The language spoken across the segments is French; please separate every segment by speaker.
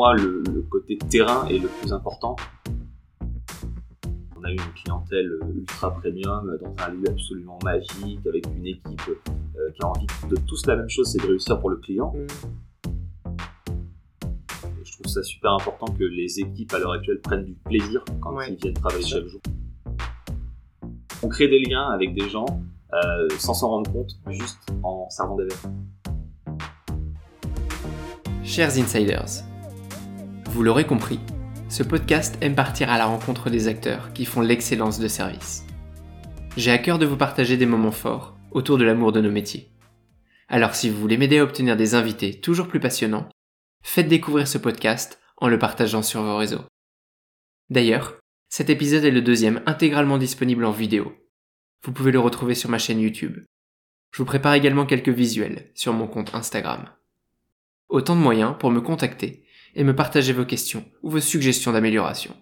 Speaker 1: moi, le, côté terrain est le plus important. On a eu une clientèle ultra premium dans un lieu absolument magique, avec une équipe euh, qui a envie de tous la même chose, c'est de réussir pour le client. Je trouve ça super important que les équipes à l'heure actuelle prennent du plaisir quand ils viennent travailler chaque jour. On crée des liens avec des gens euh, sans s'en rendre compte, juste en servant des verres.
Speaker 2: Chers insiders, vous l'aurez compris, ce podcast aime partir à la rencontre des acteurs qui font l'excellence de service. J'ai à cœur de vous partager des moments forts autour de l'amour de nos métiers. Alors si vous voulez m'aider à obtenir des invités toujours plus passionnants, faites découvrir ce podcast en le partageant sur vos réseaux. D'ailleurs, cet épisode est le deuxième intégralement disponible en vidéo. Vous pouvez le retrouver sur ma chaîne YouTube. Je vous prépare également quelques visuels sur mon compte Instagram. Autant de moyens pour me contacter et me partager vos questions ou vos suggestions d'amélioration.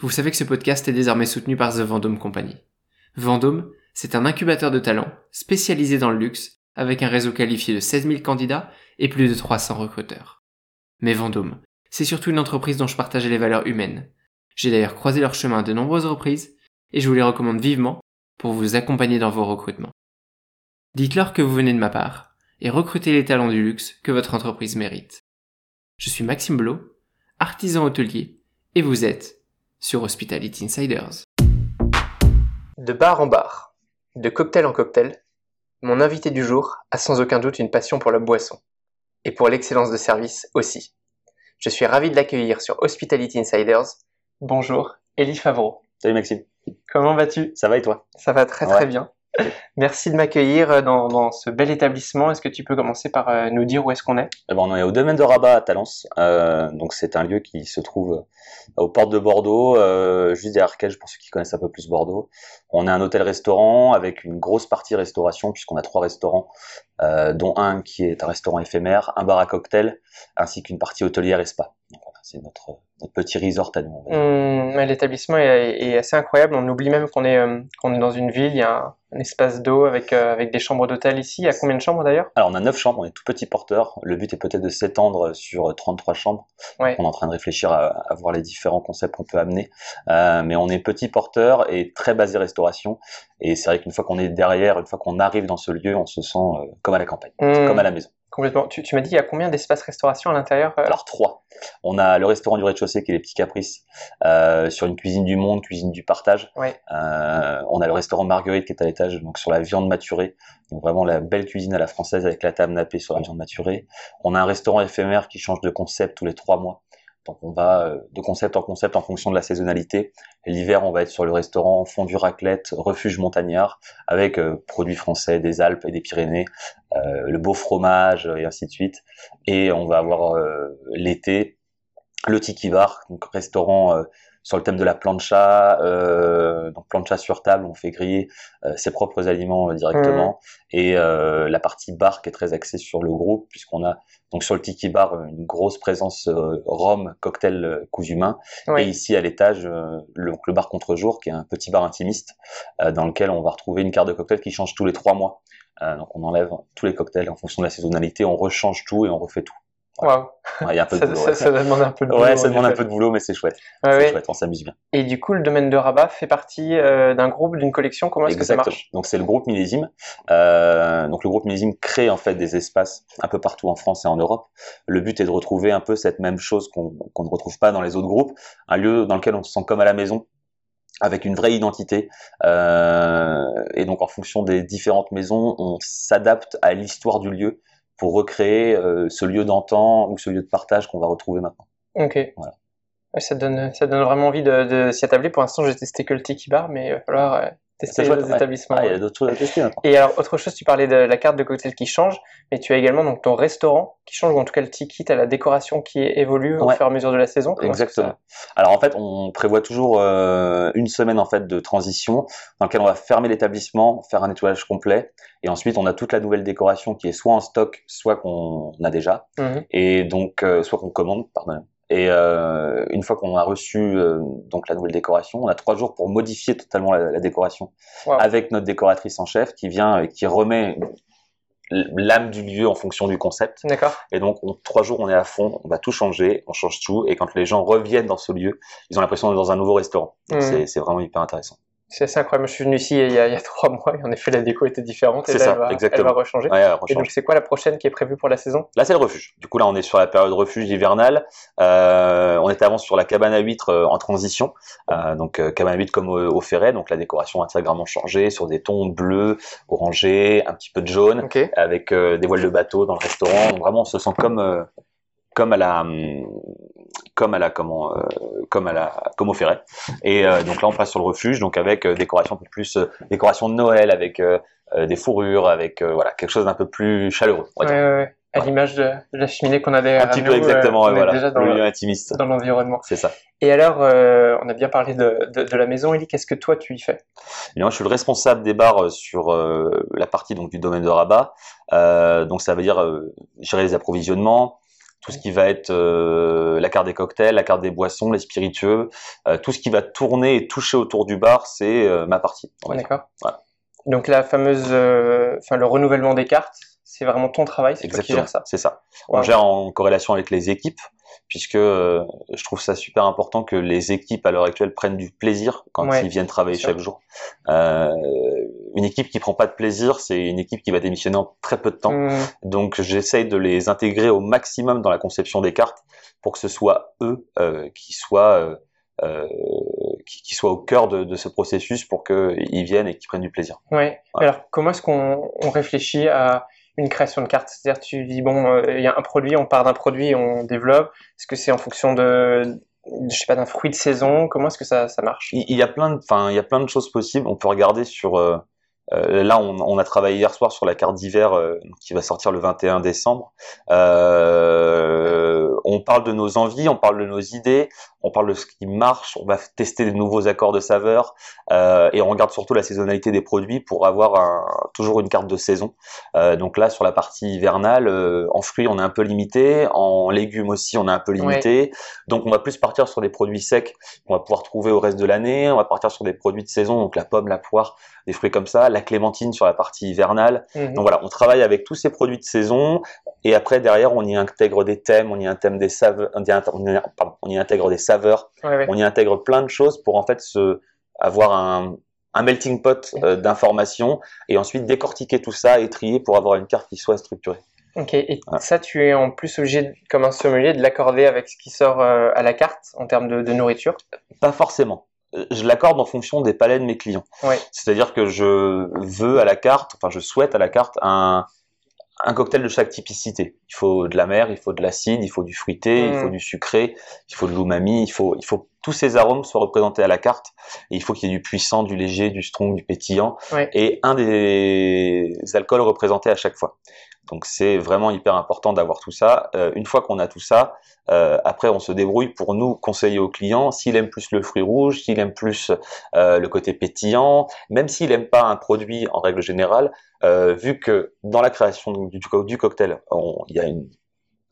Speaker 2: Vous savez que ce podcast est désormais soutenu par The Vendôme Company. Vendôme, c'est un incubateur de talents spécialisé dans le luxe avec un réseau qualifié de 16 000 candidats et plus de 300 recruteurs. Mais Vendôme, c'est surtout une entreprise dont je partage les valeurs humaines. J'ai d'ailleurs croisé leur chemin de nombreuses reprises et je vous les recommande vivement pour vous accompagner dans vos recrutements. Dites-leur que vous venez de ma part et recrutez les talents du luxe que votre entreprise mérite. Je suis Maxime Blo, artisan hôtelier, et vous êtes sur Hospitality Insiders. De bar en bar, de cocktail en cocktail, mon invité du jour a sans aucun doute une passion pour la boisson, et pour l'excellence de service aussi. Je suis ravi de l'accueillir sur Hospitality Insiders. Bonjour, Elie Favreau.
Speaker 1: Salut Maxime.
Speaker 2: Comment vas-tu?
Speaker 1: Ça va et toi?
Speaker 2: Ça va très très bien. Merci de m'accueillir euh, dans, ce bel établissement. Est-ce que tu peux commencer par euh, nous dire où est-ce qu'on est,
Speaker 1: eh ben, On est au domaine de Rabat à Talence. Euh, donc c'est un lieu qui se trouve aux portes de Bordeaux, juste derrière Arcage pour ceux qui connaissent un peu plus Bordeaux. On est un hôtel-restaurant avec une grosse partie restauration puisqu'on a trois restaurants, dont un qui est un restaurant éphémère, un bar à cocktail, ainsi qu'une partie hôtelière et spa. C'est notre, petit resort à nous.
Speaker 2: Mmh, l'établissement est, assez incroyable. On oublie même qu'on est, qu'on est dans une ville. Il y a un espace d'eau avec, euh, avec des chambres d'hôtel ici. Il y a combien de chambres d'ailleurs?
Speaker 1: Alors on a 9 chambres, on est tout petit porteur. Le but est peut-être de s'étendre sur 33 chambres. On est en train de réfléchir à, voir les différents concepts qu'on peut amener. Euh, mais on est petit porteur et très basé restauration. Et c'est vrai qu'une fois qu'on est derrière, une fois qu'on arrive dans ce lieu, on se sent euh, comme à la campagne, mmh. comme à la maison.
Speaker 2: Complètement. Tu, m'as dit, il y a combien d'espaces restauration à l'intérieur
Speaker 1: euh Alors trois. On a le restaurant du rez-de-chaussée qui est les petits caprices, euh, sur une cuisine du monde, cuisine du partage. Euh, on a le restaurant Marguerite qui est à l'étage, donc sur la viande maturée, donc vraiment la belle cuisine à la française avec la table nappée sur la viande maturée. On a un restaurant éphémère qui change de concept tous les trois mois. Donc on va euh, de concept en concept en fonction de la saisonnalité. L'hiver, on va être sur le restaurant fondu raclette, refuge montagnard, avec euh, produits français des Alpes et des Pyrénées, euh, le beau fromage et ainsi de suite. Et on va avoir l'été le Tiki Bar, donc restaurant sur le thème de la plancha, euh, donc plancha sur table, on fait griller euh, ses propres aliments euh, directement, mmh. et euh, la partie bar qui est très axée sur le groupe, puisqu'on a donc sur le tiki bar une grosse présence rhum, cocktail cousu main, et ici à l'étage le, le, bar contre jour, qui est un petit bar intimiste, dans lequel on va retrouver une carte de cocktail qui change tous les trois mois. donc on enlève tous les cocktails en fonction de la saisonnalité, on rechange tout et on refait tout.
Speaker 2: Wow.
Speaker 1: Il y a un peu de boulot.
Speaker 2: Ça, demande un peu de boulot.
Speaker 1: Ouais, ça demande un peu de boulot, mais c'est chouette. c'est chouette, on s'amuse bien.
Speaker 2: Et du coup, le domaine de Rabat fait partie euh, d'un groupe, d'une collection. Comment est-ce que ça marche?
Speaker 1: Donc c'est le groupe Millésime. Euh, donc le groupe Millésime crée en fait des espaces un peu partout en France et en Europe. Le but est de retrouver un peu cette même chose qu'on ne retrouve pas dans les autres groupes, un lieu dans lequel on se sent comme à la maison, avec une vraie identité. Euh, et donc en fonction des différentes maisons, on s'adapte à l'histoire du lieu pour recréer euh, ce lieu d'antan ou ce lieu de partage qu'on va retrouver maintenant.
Speaker 2: Ok. Voilà. ça donne, ça donne vraiment envie de, de s'y attabler. Pour l'instant, j'ai testé que le Tiki Bar, mais il va falloir euh, tester les établissements.
Speaker 1: Ah, il y a d'autres choses à tester maintenant.
Speaker 2: Et alors, autre chose, tu parlais de la carte de cocktail qui change, mais tu as également donc ton restaurant qui change, ou en tout cas le tu as la décoration qui évolue au fur et à mesure de la saison.
Speaker 1: Exactement. Alors en fait, on prévoit toujours euh, une semaine en fait de transition dans laquelle on va fermer l'établissement, faire un nettoyage complet et ensuite, on a toute la nouvelle décoration qui est soit en stock, soit qu'on a déjà. Mhm. Et donc, euh, soit qu'on commande, pardon. Et euh, une fois qu'on a reçu euh, donc la nouvelle décoration, on a trois jours pour modifier totalement la, décoration avec notre décoratrice en chef qui vient et qui remet l'âme du lieu en fonction du concept.
Speaker 2: D'accord.
Speaker 1: Et donc, trois jours, on est à fond, on va tout changer, on change tout. Et quand les gens reviennent dans ce lieu, ils ont l'impression d'être dans un nouveau restaurant. Mmh. C'est vraiment hyper intéressant.
Speaker 2: C'est assez incroyable. Je suis venu ici il y, a, il y a trois mois et en effet la déco était différente.
Speaker 1: C'est ça,
Speaker 2: elle va,
Speaker 1: exactement.
Speaker 2: Elle va rechanger. et donc c'est quoi la prochaine qui est prévue pour la saison?
Speaker 1: Là c'est le refuge. Du coup là on est sur la période refuge hivernale. Euh, on était avant sur la cabane à huîtres euh, en transition. Euh, donc euh, cabane à huîtres comme au, au, Ferret. Donc la décoration a intégralement changé sur des tons bleus, orangés, un petit peu de jaune,
Speaker 2: okay.
Speaker 1: avec euh, des voiles de bateau dans le restaurant. Donc, vraiment on se sent comme comme à la comme à la comment euh, comme à la comme au Ferret. Et euh, donc là on passe sur le refuge donc avec euh, décoration un peu plus décoration de Noël avec des fourrures avec voilà quelque chose d'un peu plus chaleureux
Speaker 2: ouais, ouais, ouais. à l'image de, la cheminée qu'on a derrière
Speaker 1: un petit peu exactement voilà déjà dans le lieu intimiste.
Speaker 2: dans l'environnement.
Speaker 1: C'est ça.
Speaker 2: Et alors on a bien parlé de, de, de la maison. Elie qu'est-ce que toi tu y fais?
Speaker 1: Et moi je suis le responsable des bars sur la partie donc du domaine de Rabat. Donc ça veut dire gérer les approvisionnements tout ce qui va être euh, la carte des cocktails, la carte des boissons, les spiritueux, euh, tout ce qui va tourner et toucher autour du bar, c'est euh, ma partie.
Speaker 2: D'accord. Voilà. Donc la fameuse, euh, enfin le renouvellement des cartes, c'est vraiment ton travail, c'est toi qui gères ça.
Speaker 1: C'est ça. On gère en corrélation avec les équipes puisque euh, je trouve ça super important que les équipes à l'heure actuelle prennent du plaisir quand ils viennent travailler chaque jour. Euh, une équipe qui prend pas de plaisir, c'est une équipe qui va démissionner en très peu de temps. Mmh. Donc j'essaye de les intégrer au maximum dans la conception des cartes pour que ce soit eux euh, qui soient euh, qui, qui, soient au cœur de, de ce processus pour qu'ils viennent et qu'ils prennent du plaisir.
Speaker 2: Ouais. Alors comment est-ce qu'on on réfléchit à une création de carte C'est-à-dire tu dis bon, euh, il y a un produit, on part d'un produit on développe. Est-ce que c'est en fonction de je sais pas d'un fruit de saison? Comment est-ce que ça, marche?
Speaker 1: Il y a plein de, choses possibles. On peut regarder sur euh, euh, là, on, a travaillé hier soir sur la carte d'hiver qui va sortir le 21 décembre. Euh, on parle de nos envies, on parle de nos idées, on parle de ce qui marche, on va tester des nouveaux accords de saveur euh, et on regarde surtout la saisonnalité des produits pour avoir un, toujours une carte de saison. Euh, donc là, sur la partie hivernale, en fruits, on est un peu limité, en légumes aussi, on est un peu limité. Donc on va plus partir sur des produits secs qu'on va pouvoir trouver au reste de l'année. On va partir sur des produits de saison, donc la pomme, la poire, des fruits comme ça la clémentine sur la partie hivernale. Mmh. Donc voilà, on travaille avec tous ces produits de saison et après derrière on y intègre des thèmes, on y intègre des saveurs, on y, pardon, on y intègre des saveurs,
Speaker 2: ouais, ouais.
Speaker 1: on y intègre plein de choses pour en fait se avoir un, un melting pot euh, d'informations et ensuite décortiquer tout ça et trier pour avoir une carte qui soit structurée.
Speaker 2: Ok, et ça, tu es en plus obligé, comme un sommelier, de l'accorder avec ce qui sort euh, à la carte en termes de, de nourriture?
Speaker 1: Pas forcément je l'accorde en fonction des palais de mes clients.
Speaker 2: Ouais.
Speaker 1: C'est-à-dire que je veux à la carte, enfin je souhaite à la carte un, un cocktail de chaque typicité. Il faut de la mer, il faut de l'acide, il faut du fruité, mmh. il faut du sucré, il faut de l'umami, il faut, il faut tous ces arômes soient représentés à la carte. Et il faut qu'il y ait du puissant, du léger, du strong, du pétillant,
Speaker 2: ouais.
Speaker 1: et un des alcools représentés à chaque fois. Donc c'est vraiment hyper important d'avoir tout ça. Euh, une fois qu'on a tout ça, euh, après on se débrouille pour nous conseiller au client s'il aime plus le fruit rouge, s'il aime plus euh, le côté pétillant, même s'il aime pas un produit en règle générale, euh, vu que dans la création du, du cocktail, il y a une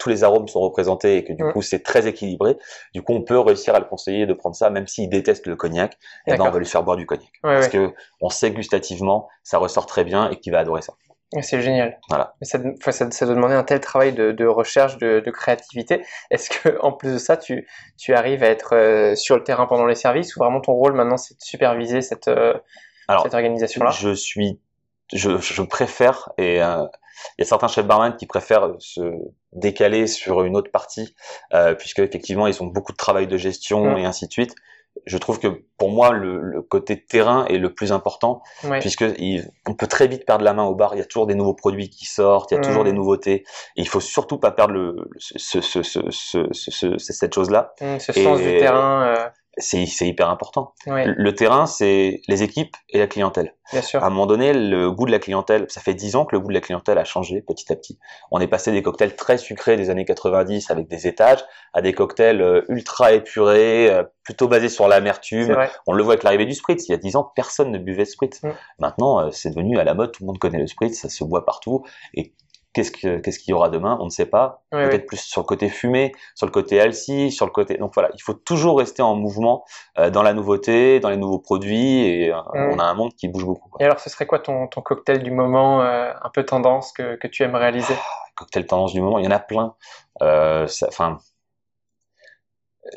Speaker 1: tous les arômes sont représentés et que du mmh. coup c'est très équilibré. Du coup, on peut réussir à le conseiller de prendre ça, même s'il déteste le cognac. Et ben on va lui faire boire du cognac
Speaker 2: ouais,
Speaker 1: parce
Speaker 2: ouais.
Speaker 1: que on sait gustativement ça ressort très bien et qu'il va adorer ça.
Speaker 2: C'est génial.
Speaker 1: Voilà.
Speaker 2: Mais ça, ça, ça, doit demander un tel travail de, de recherche, de, de créativité. Est-ce que, en plus de ça, tu, tu arrives à être euh, sur le terrain pendant les services ou vraiment ton rôle maintenant, c'est de superviser cette, euh,
Speaker 1: Alors,
Speaker 2: cette organisation-là?
Speaker 1: Je suis, je, je préfère et euh, il y a certains chefs barman qui préfèrent se décaler sur une autre partie, euh, puisque effectivement ils ont beaucoup de travail de gestion
Speaker 2: Mm.
Speaker 1: et ainsi de suite. Je trouve que pour moi le, le côté terrain est le plus important,
Speaker 2: Ouais.
Speaker 1: puisque il- on peut très vite perdre la main au bar. Il y a toujours des nouveaux produits qui sortent, il y a toujours
Speaker 2: Mm.
Speaker 1: des nouveautés. Et il faut surtout pas perdre le, ce, ce, ce, ce, ce- ce- cette chose-là.
Speaker 2: Mm, Ce sens du terrain, euh,
Speaker 1: C'est c'est hyper important.
Speaker 2: ouais,
Speaker 1: Le terrain, c'est les équipes et la clientèle.
Speaker 2: bien sûr.
Speaker 1: À un moment donné, le goût de la clientèle, ça fait 10 ans que le goût de la clientèle a changé petit à petit. On est passé des cocktails très sucrés des années 90 avec des étages à des cocktails euh, ultra épurés, euh, plutôt basés sur l'amertume. On le voit avec l'arrivée du spritz. Il y a 10 ans, personne ne buvait de spritz.
Speaker 2: Mm.
Speaker 1: Maintenant, euh, c'est devenu à la mode, tout le monde connaît le spritz, ça se boit partout. Et Qu'est-ce qu'est-ce qu'il y aura demain On ne sait pas. Peut-être plus sur le côté fumé, sur le côté healthy, sur le côté. Donc voilà, il faut toujours rester en mouvement euh, dans la nouveauté, dans les nouveaux produits, et euh, mm. on a un monde qui bouge beaucoup.
Speaker 2: Et alors, ce serait quoi ton, ton cocktail du moment, euh, un peu tendance que, que tu aimes réaliser? Ah,
Speaker 1: Cocktail tendance du moment, il y en a plein. Enfin,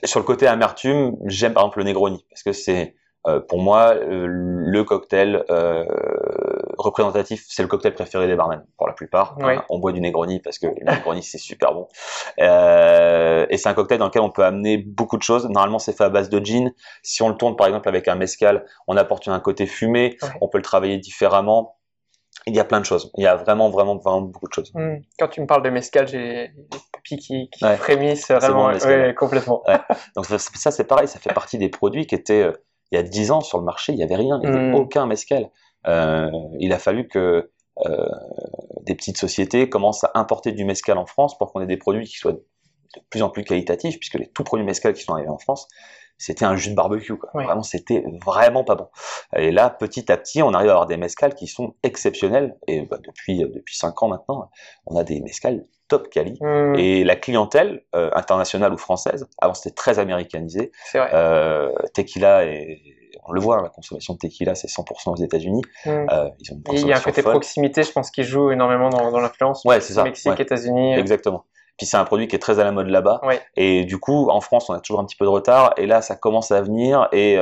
Speaker 1: sur le côté amertume, j'aime par exemple le Negroni parce que c'est euh, pour moi, euh, le cocktail euh, représentatif, c'est le cocktail préféré des barmen pour la plupart. on boit du Negroni parce que le Negroni c'est super bon. et c'est un cocktail dans lequel on peut amener beaucoup de choses. Normalement, c'est fait à base de gin. Si on le tourne par exemple avec un mezcal, on apporte un côté fumé. On peut le travailler différemment. Il y a plein de choses. Il y a vraiment, vraiment, vraiment beaucoup de choses.
Speaker 2: Hmm. Quand tu me parles de mezcal, j'ai les papilles qui, qui frémissent vraiment. complètement.
Speaker 1: Donc ça, c'est pareil. Ça fait partie des produits qui étaient il y a dix ans sur le marché, il n'y avait rien, il n'y avait hmm. aucun mescal. Euh, il a fallu que euh, des petites sociétés commencent à importer du mescal en France pour qu'on ait des produits qui soient de plus en plus qualitatifs, puisque les tout premiers mescal qui sont arrivés en France, c'était un jus de barbecue. Quoi. Vraiment, c'était vraiment pas bon. Et là, petit à petit, on arrive à avoir des mescales qui sont exceptionnels. Et bah, depuis depuis cinq ans maintenant, on a des mescales top quali. Hmm. Et la clientèle euh, internationale ou française, avant c'était très américanisé.
Speaker 2: Vrai. Euh,
Speaker 1: tequila et on le voit, la consommation de tequila c'est 100% aux États-Unis.
Speaker 2: Hmm. Euh, il y a un côté proximité, je pense, qui joue énormément dans, dans l'influence.
Speaker 1: Ouais, c'est ça.
Speaker 2: Mexique, États-Unis.
Speaker 1: Exactement. Puis c'est un produit qui est très à la mode là-bas. Et du coup, en France, on a toujours un petit peu de retard. Et là, ça commence à venir. Et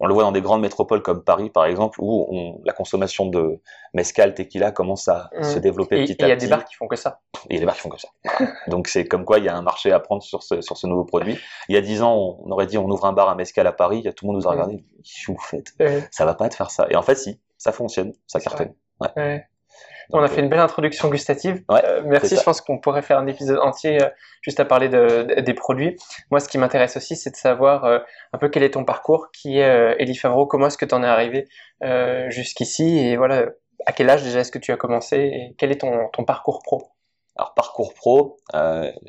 Speaker 1: on le voit dans des grandes métropoles comme Paris, par exemple, où on, la consommation de mezcal, tequila commence à mmh. se développer petit à petit.
Speaker 2: Et il y a des bars qui font que ça.
Speaker 1: Et il y a des bars qui font que ça. Donc c'est comme quoi il y a un marché à prendre sur ce, sur ce nouveau produit. Il y a dix ans, on aurait dit on ouvre un bar à mezcal à Paris, tout le monde nous a regardé. Qu'est-ce que vous faites? Ça va pas être faire ça. Et en fait, si, ça fonctionne, ça cartonne. Ouais
Speaker 2: on a fait une belle introduction gustative. Euh, merci. Je pense qu'on pourrait faire un épisode entier euh, juste à parler de, des produits. Moi, ce qui m'intéresse aussi, c'est de savoir euh, un peu quel est ton parcours, qui est Elie Favreau, comment est-ce que tu en es arrivé jusqu'ici et voilà, à quel âge déjà est-ce que tu as commencé et quel est ton, ton parcours pro?
Speaker 1: Alors parcours pro,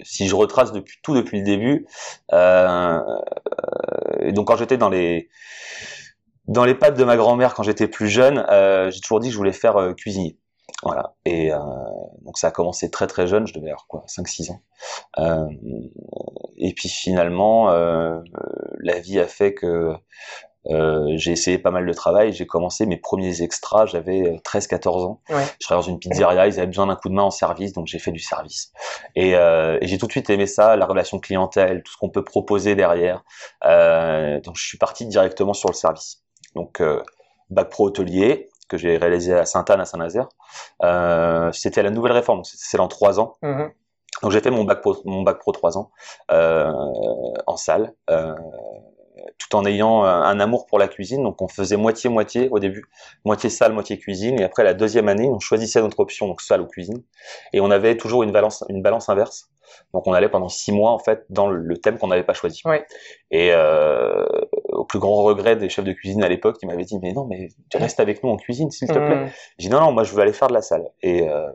Speaker 1: si je retrace depuis tout depuis le début, donc quand j'étais dans les dans les pattes de ma grand-mère quand j'étais plus jeune, j'ai toujours dit que je voulais faire cuisinier. Voilà. Et euh, donc ça a commencé très très jeune, je devais avoir quoi, 5-6 ans. Euh, et puis finalement, euh, la vie a fait que euh, j'ai essayé pas mal de travail. J'ai commencé mes premiers extras, j'avais 13-14 ans.
Speaker 2: Ouais.
Speaker 1: Je travaillais dans une pizzeria, ils avaient besoin d'un coup de main en service, donc j'ai fait du service. Et, euh, et j'ai tout de suite aimé ça, la relation clientèle, tout ce qu'on peut proposer derrière. Euh, donc je suis parti directement sur le service. Donc bac pro hôtelier, que j'ai réalisé à Sainte-Anne, à Saint-Nazaire. Euh, c'était la nouvelle réforme, c'est dans trois ans.
Speaker 2: Mm-hmm.
Speaker 1: Donc j'ai fait mon bac pro, mon bac pro trois ans euh, en salle, euh, tout en ayant un amour pour la cuisine. Donc on faisait moitié moitié au début, moitié salle, moitié cuisine. Et après la deuxième année, on choisissait notre option, donc salle ou cuisine. Et on avait toujours une balance, une balance inverse. Donc on allait pendant six mois en fait dans le thème qu'on n'avait pas choisi. Et euh, au plus grand regret des chefs de cuisine à l'époque, ils m'avaient dit mais non mais tu restes avec nous en cuisine s'il te plaît. Mm. J'ai dit non non moi je veux aller faire de la salle. Et euh,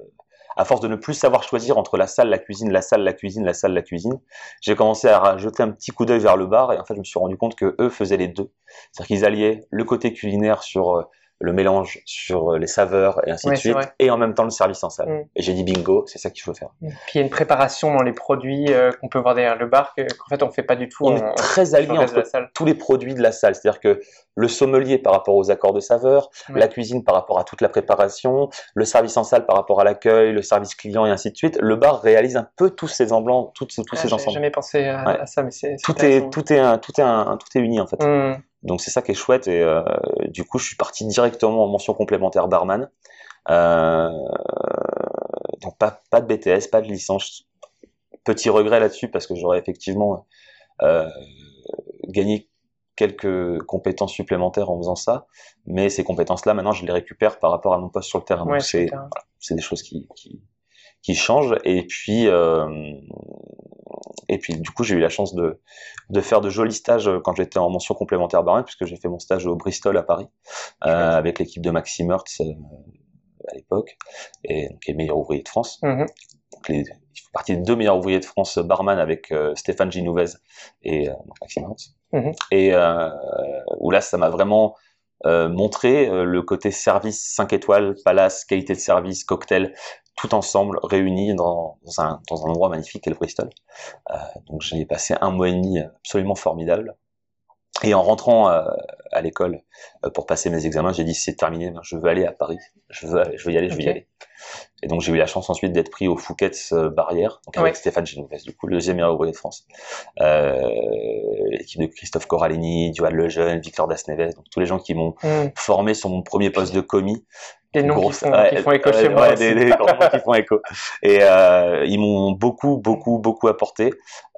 Speaker 1: à force de ne plus savoir choisir entre la salle, la cuisine, la salle, la cuisine, la salle, la cuisine, j'ai commencé à rajouter un petit coup d'œil vers le bar et en fait je me suis rendu compte que eux faisaient les deux. C'est-à-dire qu'ils alliaient le côté culinaire sur euh, le mélange sur euh, les saveurs et ainsi de suite, et en même temps le service en salle. Mm. Et j'ai dit bingo, c'est ça qu'il faut faire.
Speaker 2: Puis il y a une préparation dans les produits euh, qu'on peut voir derrière le bar qu'en fait on fait pas du tout.
Speaker 1: On est très aligné entre tous les produits de la salle, c'est-à-dire que le sommelier par rapport aux accords de saveurs, la cuisine par rapport à toute la préparation, le service en salle par rapport à l'accueil, le service client et ainsi de suite. Le bar réalise un peu tous ces emblancs, tous, tous ces ensembles.
Speaker 2: J'ai jamais pensé à, ça, mais c'est
Speaker 1: tout est tout est un, tout est un, tout est uni en fait. Mm. Donc c'est ça qui est chouette et euh, du coup je suis parti directement en mention complémentaire barman. Euh, donc pas, pas de BTS, pas de licence. Petit regret là-dessus parce que j'aurais effectivement euh, gagné quelques compétences supplémentaires en faisant ça, mais ces compétences-là maintenant je les récupère par rapport à mon poste sur le terrain. c'est c'est des choses qui, qui, qui changent et puis euh, et puis du coup, j'ai eu la chance de, de faire de jolis stages euh, quand j'étais en mention complémentaire barman, puisque j'ai fait mon stage au Bristol à Paris euh, avec l'équipe de Maxime Hertz euh, à l'époque, et qui est le meilleur ouvrier de France.
Speaker 2: Mm-hmm.
Speaker 1: Donc les, il fait partie des deux meilleurs ouvriers de France barman avec euh, Stéphane Ginouvez et Maxime Hertz.
Speaker 2: Mm-hmm.
Speaker 1: Et où là, ça m'a vraiment montré le côté service 5 étoiles, palace, qualité de service, cocktail, tout ensemble, réunis dans, un, dans un endroit magnifique qu'est le Bristol. Euh, donc j'ai passé un mois et demi absolument formidable. Et en rentrant euh, à l'école euh, pour passer mes examens, j'ai dit c'est terminé, je veux aller à Paris, je veux, je veux y aller, je veux y aller. Et donc j'ai eu la chance ensuite d'être pris au Fouquet's euh, Barrière, donc avec Stéphane Genovès, du coup le deuxième meilleur ouvrier de France. Euh, l'équipe de Christophe Coralini, Duan Lejeune, Victor Dasneves, donc tous les gens qui m'ont mm. formé sur mon premier poste de commis.
Speaker 2: Des noms qui, font, qui, font, écho chez moi.
Speaker 1: Des, des, noms qui font écho. Et euh, ils m'ont beaucoup, beaucoup, beaucoup apporté.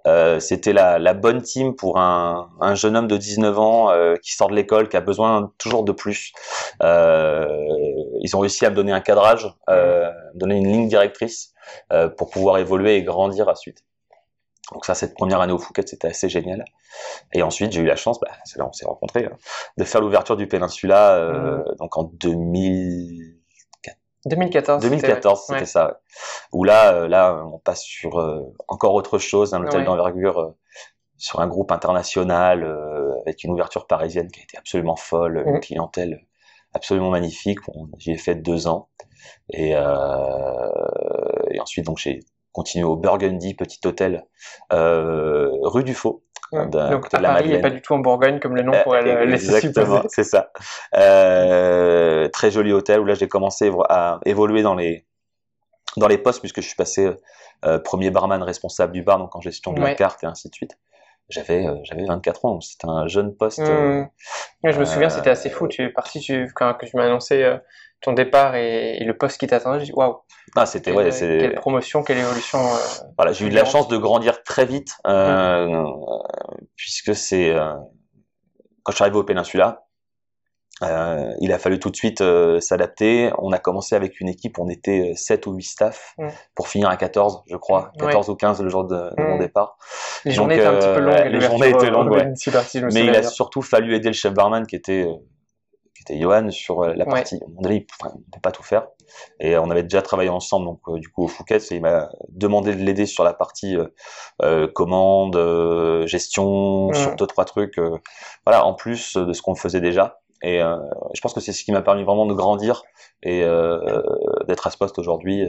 Speaker 1: Euh, c'était la, la, bonne team pour un, un, jeune homme de 19 ans euh, qui sort de l'école, qui a besoin toujours de plus. Euh, ils ont réussi à me donner un cadrage, euh, me donner une ligne directrice euh, pour pouvoir évoluer et grandir à suite. Donc ça, cette première année au Fouquet, c'était assez génial. Et ensuite, j'ai eu la chance, bah, c'est là où on s'est rencontrés, hein, de faire l'ouverture du Péninsula, euh, mmh. donc en 2000
Speaker 2: 2014.
Speaker 1: 2014, c'était ça. Où là, euh, là, on passe sur euh, encore autre chose, un hôtel d'envergure euh, sur un groupe international avec une ouverture parisienne qui a été absolument folle, une mm. clientèle absolument magnifique. J'y ai fait deux ans et, et ensuite donc j'ai continué au Burgundy, petit hôtel rue du Faux
Speaker 2: donc à Paris et pas du tout en Bourgogne comme le nom pourrait le laisser
Speaker 1: Exactement, c'est ça. Euh, très joli hôtel où là j'ai commencé à évoluer dans les dans les postes puisque je suis passé euh, premier barman responsable du bar donc en gestion de la carte et ainsi de suite. J'avais euh, j'avais 24 ans, c'était un jeune poste. Mmh.
Speaker 2: je me souviens, c'était assez fou. Tu es parti, tu, quand, que tu m'as annoncé ton départ et, le poste qui t'attendait, j'ai dit waouh.
Speaker 1: Ah, c'était ouais, c'est
Speaker 2: quelle promotion, quelle évolution. Euh,
Speaker 1: voilà, j'ai eu de la chance de grandir très vite euh, mmh. puisque c'est euh, quand je suis arrivé au Péninsula, euh, il a fallu tout de suite euh, s'adapter. On a commencé avec une équipe, on était 7 ou 8 staff mmh. pour finir à 14, je crois, 14 ou 15 le jour de, mon mmh. départ.
Speaker 2: Les journées étaient un petit peu longues.
Speaker 1: Les journées étaient longues, ouais. Mais il a surtout fallu aider le chef barman qui était c'était Johan sur euh, la partie. On ne peut pas tout faire. Et on avait déjà travaillé ensemble, donc euh, du coup au Fouquet, il m'a demandé de l'aider sur la partie euh, commande, gestion, sur deux trois trucs. voilà, en plus de ce qu'on faisait déjà. Et je pense que c'est ce qui m'a permis vraiment de grandir et d'être à ce poste aujourd'hui.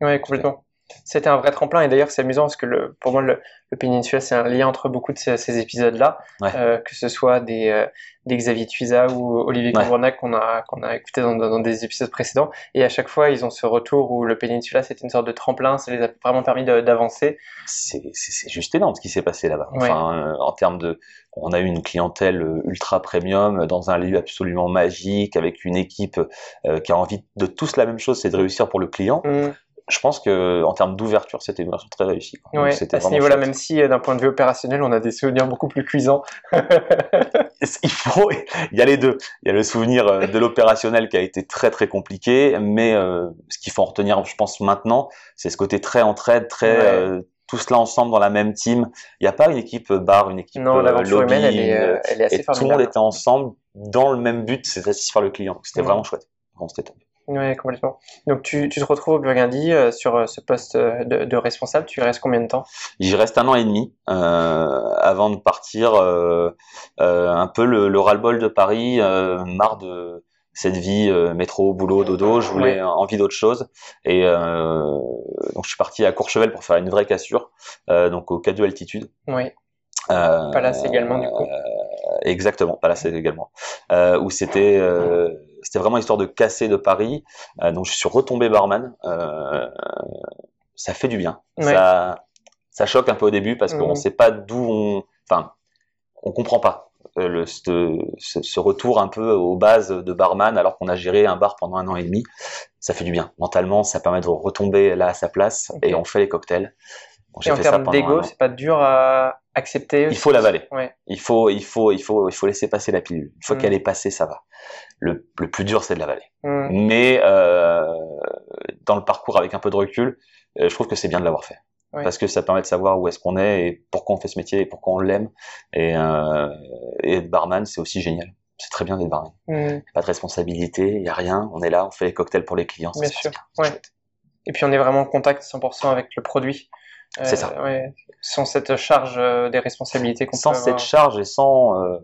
Speaker 2: oui, complètement c'était un vrai tremplin. Et d'ailleurs c'est amusant parce que le, pour moi le, le Peninsula c'est un lien entre beaucoup de ces, épisodes là euh, que ce soit des, euh, des Xavier Tuisa ou Olivier ouais. qu'on a qu'on a écouté dans, dans, des épisodes précédents. Et à chaque fois ils ont ce retour où le Peninsula c'était une sorte de tremplin. Ça les a vraiment permis d'avancer.
Speaker 1: C'est juste énorme ce qui s'est passé là-bas. Enfin euh, en termes de on a eu une clientèle ultra premium dans un lieu absolument magique avec une équipe qui a envie de tous la même chose c'est de réussir pour le client. Mmh je pense que en termes d'ouverture, c'était une version très réussie.
Speaker 2: Quoi. Ouais, à ce niveau-là, même si euh, d'un point de vue opérationnel, on a des souvenirs beaucoup plus cuisants.
Speaker 1: il faut, il y a les deux. Il y a le souvenir euh, de l'opérationnel qui a été très très compliqué, mais euh, ce qu'il faut en retenir, je pense maintenant, c'est ce côté très entraide, très euh, tous là ensemble dans la même team. Il n'y a pas une équipe bar, une équipe
Speaker 2: non, lobby, elle est, elle est assez
Speaker 1: et tout le monde était ensemble dans le même but, c'est satisfaire le client. C'était vraiment chouette. c'était top.
Speaker 2: Oui, complètement. Donc tu, tu te retrouves au Burgundy euh, sur euh, ce poste euh, de, de, responsable, tu y restes combien de temps?
Speaker 1: J'y reste un an et demi euh, avant de partir euh, un peu le, le ras-le-bol de Paris, marre de cette vie métro, boulot, dodo, je voulais envie d'autre chose et donc je suis parti à Courchevel pour faire une vraie cassure, donc au Cadou altitude.
Speaker 2: Oui. Palace également du coup.
Speaker 1: exactement, Palace également, où c'était c'était vraiment histoire de casser de Paris. Euh, donc je suis retombé barman. Euh, ça fait du bien. Ça, ça choque un peu au début parce qu'on ne mhm. sait pas d'où on, enfin, on comprend pas euh, le, ce, ce, retour un peu aux bases de barman alors qu'on a géré un bar pendant un an et demi. Ça fait du bien. Mentalement, ça permet de retomber là à sa place et on fait les cocktails.
Speaker 2: Et en termes d'ego, c'est pas dur à accepter.
Speaker 1: Il faut l'avaler. Ouais. Il faut, il faut, il faut, il faut laisser passer la pilule. Une fois mm. qu'elle est passée, ça va. Le, le plus dur, c'est de l'avaler. Mm. Mais euh, dans le parcours, avec un peu de recul, euh, je trouve que c'est bien de l'avoir fait. Parce que ça permet de savoir où est-ce qu'on est et pourquoi on fait ce métier et pourquoi on l'aime. Et, euh, et être barman, c'est aussi génial. C'est très bien d'être barman. Mm. Pas de responsabilité, il y a rien. On est là, on fait les cocktails pour les clients. Bien sûr. Bien.
Speaker 2: Ouais. Et puis on est vraiment en contact 100% avec le produit.
Speaker 1: C'est ça.
Speaker 2: Euh, ouais. Sans cette charge euh, des responsabilités qu'on
Speaker 1: Sans cette charge et sans, euh,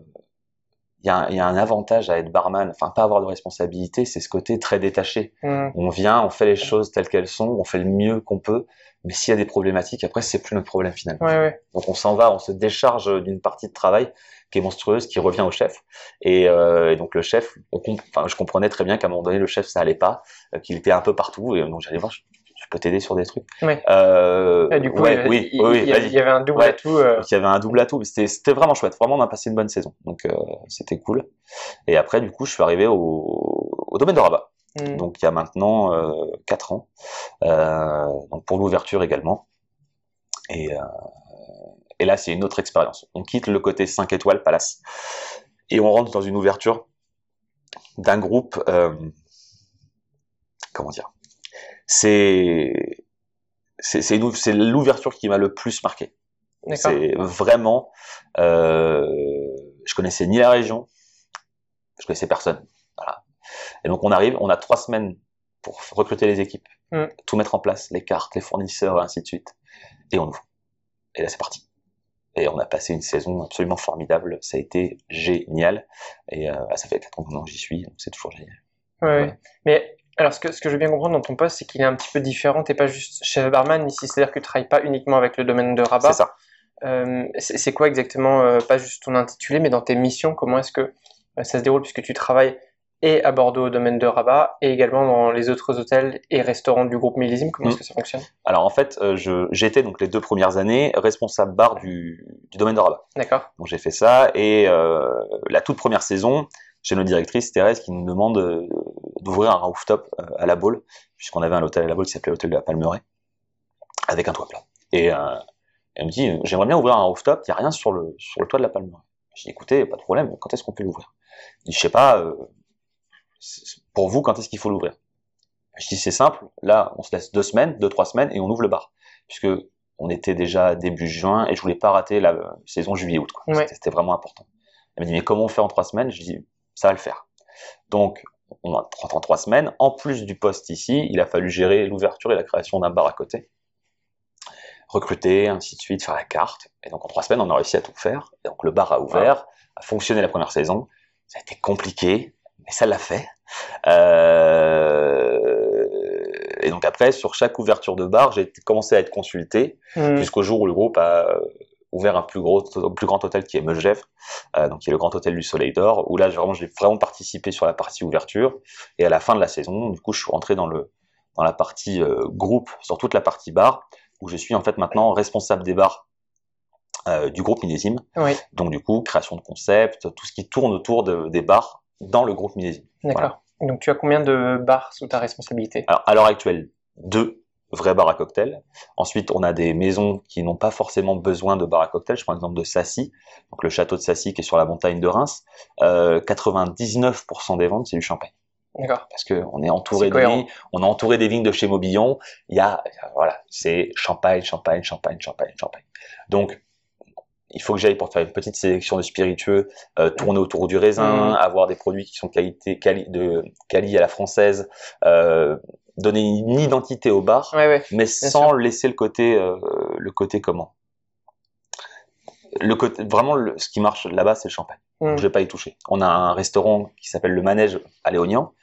Speaker 1: il y, a, y a un avantage à être barman, enfin pas avoir de responsabilité, c'est ce côté très détaché. Mmh. On vient, on fait les choses telles qu'elles sont, on fait le mieux qu'on peut, mais s'il y a des problématiques, après c'est plus notre problème finalement.
Speaker 2: Ouais, ouais.
Speaker 1: Donc on s'en va, on se décharge d'une partie de travail qui est monstrueuse, qui revient au chef. Et, euh, et donc le chef, on je comprenais très bien qu'à un moment donné le chef ça allait pas, euh, qu'il était un peu partout, et donc j'allais voir, peux t'aider sur des trucs.
Speaker 2: Ouais.
Speaker 1: Euh,
Speaker 2: Et du coup,
Speaker 1: ouais,
Speaker 2: il,
Speaker 1: oui,
Speaker 2: il-
Speaker 1: oui,
Speaker 2: il y, a-
Speaker 1: vas-y.
Speaker 2: il y avait un double
Speaker 1: Ouais.
Speaker 2: atout. euh,
Speaker 1: Donc, il y avait un double atout. C'était, c'était vraiment chouette. Vraiment, on a passé une bonne saison. Donc, euh, c'était cool. Et après, du coup, je suis arrivé au, au domaine de Rabat.
Speaker 2: hmm.
Speaker 1: Donc, il y a maintenant euh, 4 ans. Euh, donc, pour l'ouverture également. Et, euh, et là, c'est une autre expérience. On quitte le côté 5 étoiles Palace. Et on rentre dans une ouverture d'un groupe. euh, comment dire? C'est. C'est, l'ouverture qui m'a le plus marqué. C'est vraiment, euh, je connaissais ni la région, je connaissais personne. Voilà. Et donc on arrive, on a trois semaines pour recruter les équipes,
Speaker 2: Mm.
Speaker 1: tout mettre en place, les cartes, les fournisseurs, et ainsi de suite. Et on ouvre. Et là c'est parti. Et on a passé une saison absolument formidable. Ça a été génial. Et euh, ça fait quatre ans maintenant que j'y suis, donc c'est toujours génial.
Speaker 2: Ouais. Mais alors, ce que, ce que je veux bien comprendre dans ton poste, c'est qu'il est un petit peu différent. T'es pas juste chef barman ici, c'est-à-dire que tu travailles pas uniquement avec le domaine de Rabat.
Speaker 1: C'est ça.
Speaker 2: Euh, c'est quoi exactement, euh, pas juste ton intitulé, mais dans tes missions, comment est-ce que euh, ça se déroule puisque tu travailles et à Bordeaux au domaine de Rabat et également dans les autres hôtels et restaurants du groupe Millésime, comment
Speaker 1: Mm.
Speaker 2: est-ce que ça fonctionne?
Speaker 1: Alors en fait, j'étais donc les deux premières années responsable bar du, du domaine de Rabat.
Speaker 2: D'accord.
Speaker 1: Donc j'ai fait ça et la toute première saison, j'ai notre directrice Thérèse qui nous demande euh, d'ouvrir un rooftop euh, à la Baule, puisqu'on avait un hôtel à la Baule qui s'appelait l'hôtel de la Palmeraie, avec un toit plat. Et euh, elle me dit, j'aimerais bien ouvrir un rooftop, il n'y a rien sur le, sur le toit de la Palmeraie. Je dis, écoutez, pas de problème, quand est-ce qu'on peut l'ouvrir? Il dit, je sais pas, euh, pour vous, quand est-ce qu'il faut l'ouvrir? Je dis, c'est simple, là, on se laisse deux semaines, deux, trois semaines, et on ouvre le bar. Puisque on était déjà début juin, et je voulais pas rater la euh, saison juillet-août. quoi.
Speaker 2: Ouais.
Speaker 1: C'était- vraiment important. Elle m'a dit, mais comment on fait en trois semaines? Je dis, ça va le faire. Donc, on a en trois semaines. En plus du poste ici, il a fallu gérer l'ouverture et la création d'un bar à côté. Recruter, ainsi de suite, faire la carte. Et donc, en trois semaines, on a réussi à tout faire. Et donc, le bar a ouvert, a fonctionné la première saison. Ça a été compliqué, mais ça l'a fait. Euh, Et donc après, sur chaque ouverture de bar, j'ai commencé à être consulté
Speaker 2: Hmm.
Speaker 1: jusqu'au jour où le groupe a ouvert un plus gros, plus grand hôtel qui est Megève, euh, donc qui est le grand hôtel du Soleil d'Or, où là j'ai vraiment, j'ai vraiment participé sur la partie ouverture. Et à la fin de la saison, du coup, je suis rentré dans le dans la partie euh, groupe, sur toute la partie bar, où je suis en fait maintenant responsable des bars euh, du groupe Millésime.
Speaker 2: Oui,
Speaker 1: Donc du coup, création de concepts, tout ce qui tourne autour de- des bars dans le groupe Millésime.
Speaker 2: d'accord. Donc tu as combien de bars sous ta responsabilité?
Speaker 1: Alors, à l'heure actuelle, deux vrais bars à cocktail. Ensuite, on a des maisons qui n'ont pas forcément besoin de bars à cocktail. Je prends l'exemple de Sassy, donc le château de Sassy qui est sur la montagne de Reims. Euh, 99% des ventes, c'est du champagne.
Speaker 2: D'accord.
Speaker 1: Parce que on est entouré de vignes, on est entouré des vignes de chez Mobillon. Il y a, voilà, c'est champagne, champagne, champagne, champagne, champagne. Donc, il faut que j'aille pour faire une petite sélection de spiritueux, euh, tourner autour du raisin,
Speaker 2: Mhm.
Speaker 1: avoir des produits qui sont qualité, quali, de quali à la française, euh, donner une identité au bar,
Speaker 2: Ouais, ouais.
Speaker 1: mais sans laisser le côté, euh, le côté comment? Le côté, vraiment, le- ce qui marche là-bas, c'est le champagne.
Speaker 2: Hmm.
Speaker 1: Je vais pas y toucher. On a un restaurant qui s'appelle le Manège à Léognan.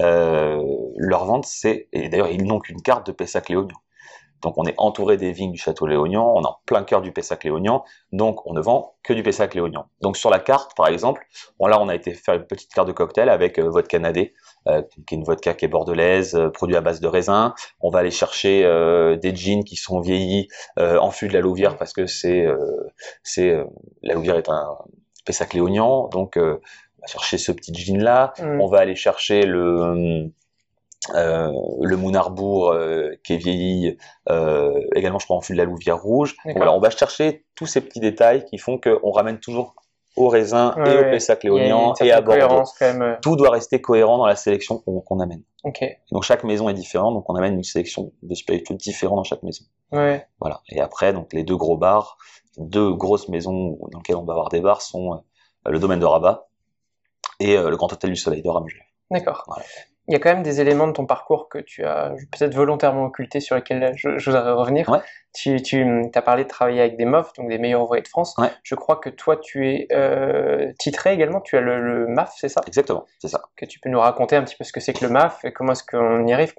Speaker 1: Euh, leur vente, c'est et d'ailleurs ils n'ont qu'une carte de Pessac Léognan. Donc on est entouré des vignes du château Léognan, on est en plein cœur du Pessac Léognan, donc on ne vend que du Pessac Léognan. Donc sur la carte, par exemple, bon là on a été faire une petite carte de cocktail avec euh, vodka Nadé, euh, qui est une vodka qui est bordelaise, euh, produit à base de raisin. On va aller chercher euh, des jeans qui sont vieillis en fût de la Louvière parce que c'est euh, c'est euh, la Louvière est un Pessac Léognan, donc euh, on va chercher ce petit jean là.
Speaker 2: Hmm.
Speaker 1: On va aller chercher le euh, le Mounarbourg euh, qui est vieilli, euh, également je crois en fût de la Louvière rouge. Voilà, on va chercher tous ces petits détails qui font qu'on ramène toujours au raisin
Speaker 2: Ouais,
Speaker 1: et au. Pessac Léognan et à Bordeaux.
Speaker 2: même. euh,
Speaker 1: Tout doit rester cohérent dans la sélection qu'on amène. Donc chaque maison est différente, donc on amène une sélection de spiritueux différents dans chaque maison.
Speaker 2: Ouais.
Speaker 1: Voilà. Et après, donc les deux gros bars, deux grosses maisons dans lesquelles on va avoir des bars sont le domaine de Rabat et le Grand Hôtel du Soleil à Megève.
Speaker 2: D'accord.
Speaker 1: Voilà.
Speaker 2: Il y a quand même des éléments de ton parcours que tu as peut-être volontairement occultés sur lesquels je, je voudrais revenir.
Speaker 1: Ouais.
Speaker 2: tu, tu as parlé de travailler avec des MOF, donc des meilleurs ouvriers de France. Je crois que toi, tu es euh, titré également, tu as le, MAF, c'est ça?
Speaker 1: Exactement, c'est ça.
Speaker 2: Que tu peux nous raconter un petit peu ce que c'est que le MAF et comment est-ce qu'on y arrive.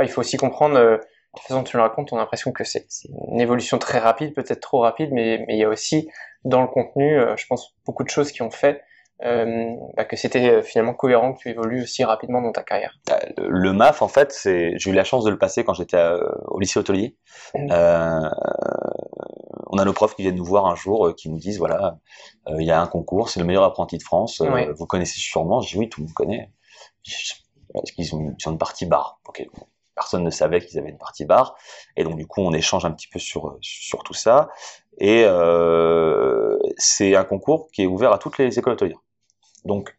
Speaker 2: il faut aussi comprendre, euh, de toute façon, tu le racontes, on a l'impression que c'est une évolution très rapide, peut-être trop rapide, mais, mais il y a aussi dans le contenu, euh, je pense, beaucoup de choses qui ont fait euh, bah, que c'était euh, finalement cohérent que tu évolues aussi rapidement dans ta carrière
Speaker 1: bah, Le MAF, en fait, c'est j'ai eu la chance de le passer quand j'étais euh, au lycée hôtelier. Mmh. Euh, on a nos profs qui viennent nous voir un jour, qui nous disent voilà, il y a un concours, c'est le meilleur apprenti de France. Vous connaissez sûrement Je dis oui, tout le monde connaît. Est-ce qu'ils ont, ils ont une partie bar? Okay. Personne ne savait qu'ils avaient une partie bar, et donc du coup on échange un petit peu sur sur tout ça. Et euh, c'est un concours qui est ouvert à toutes les écoles hôtelières donc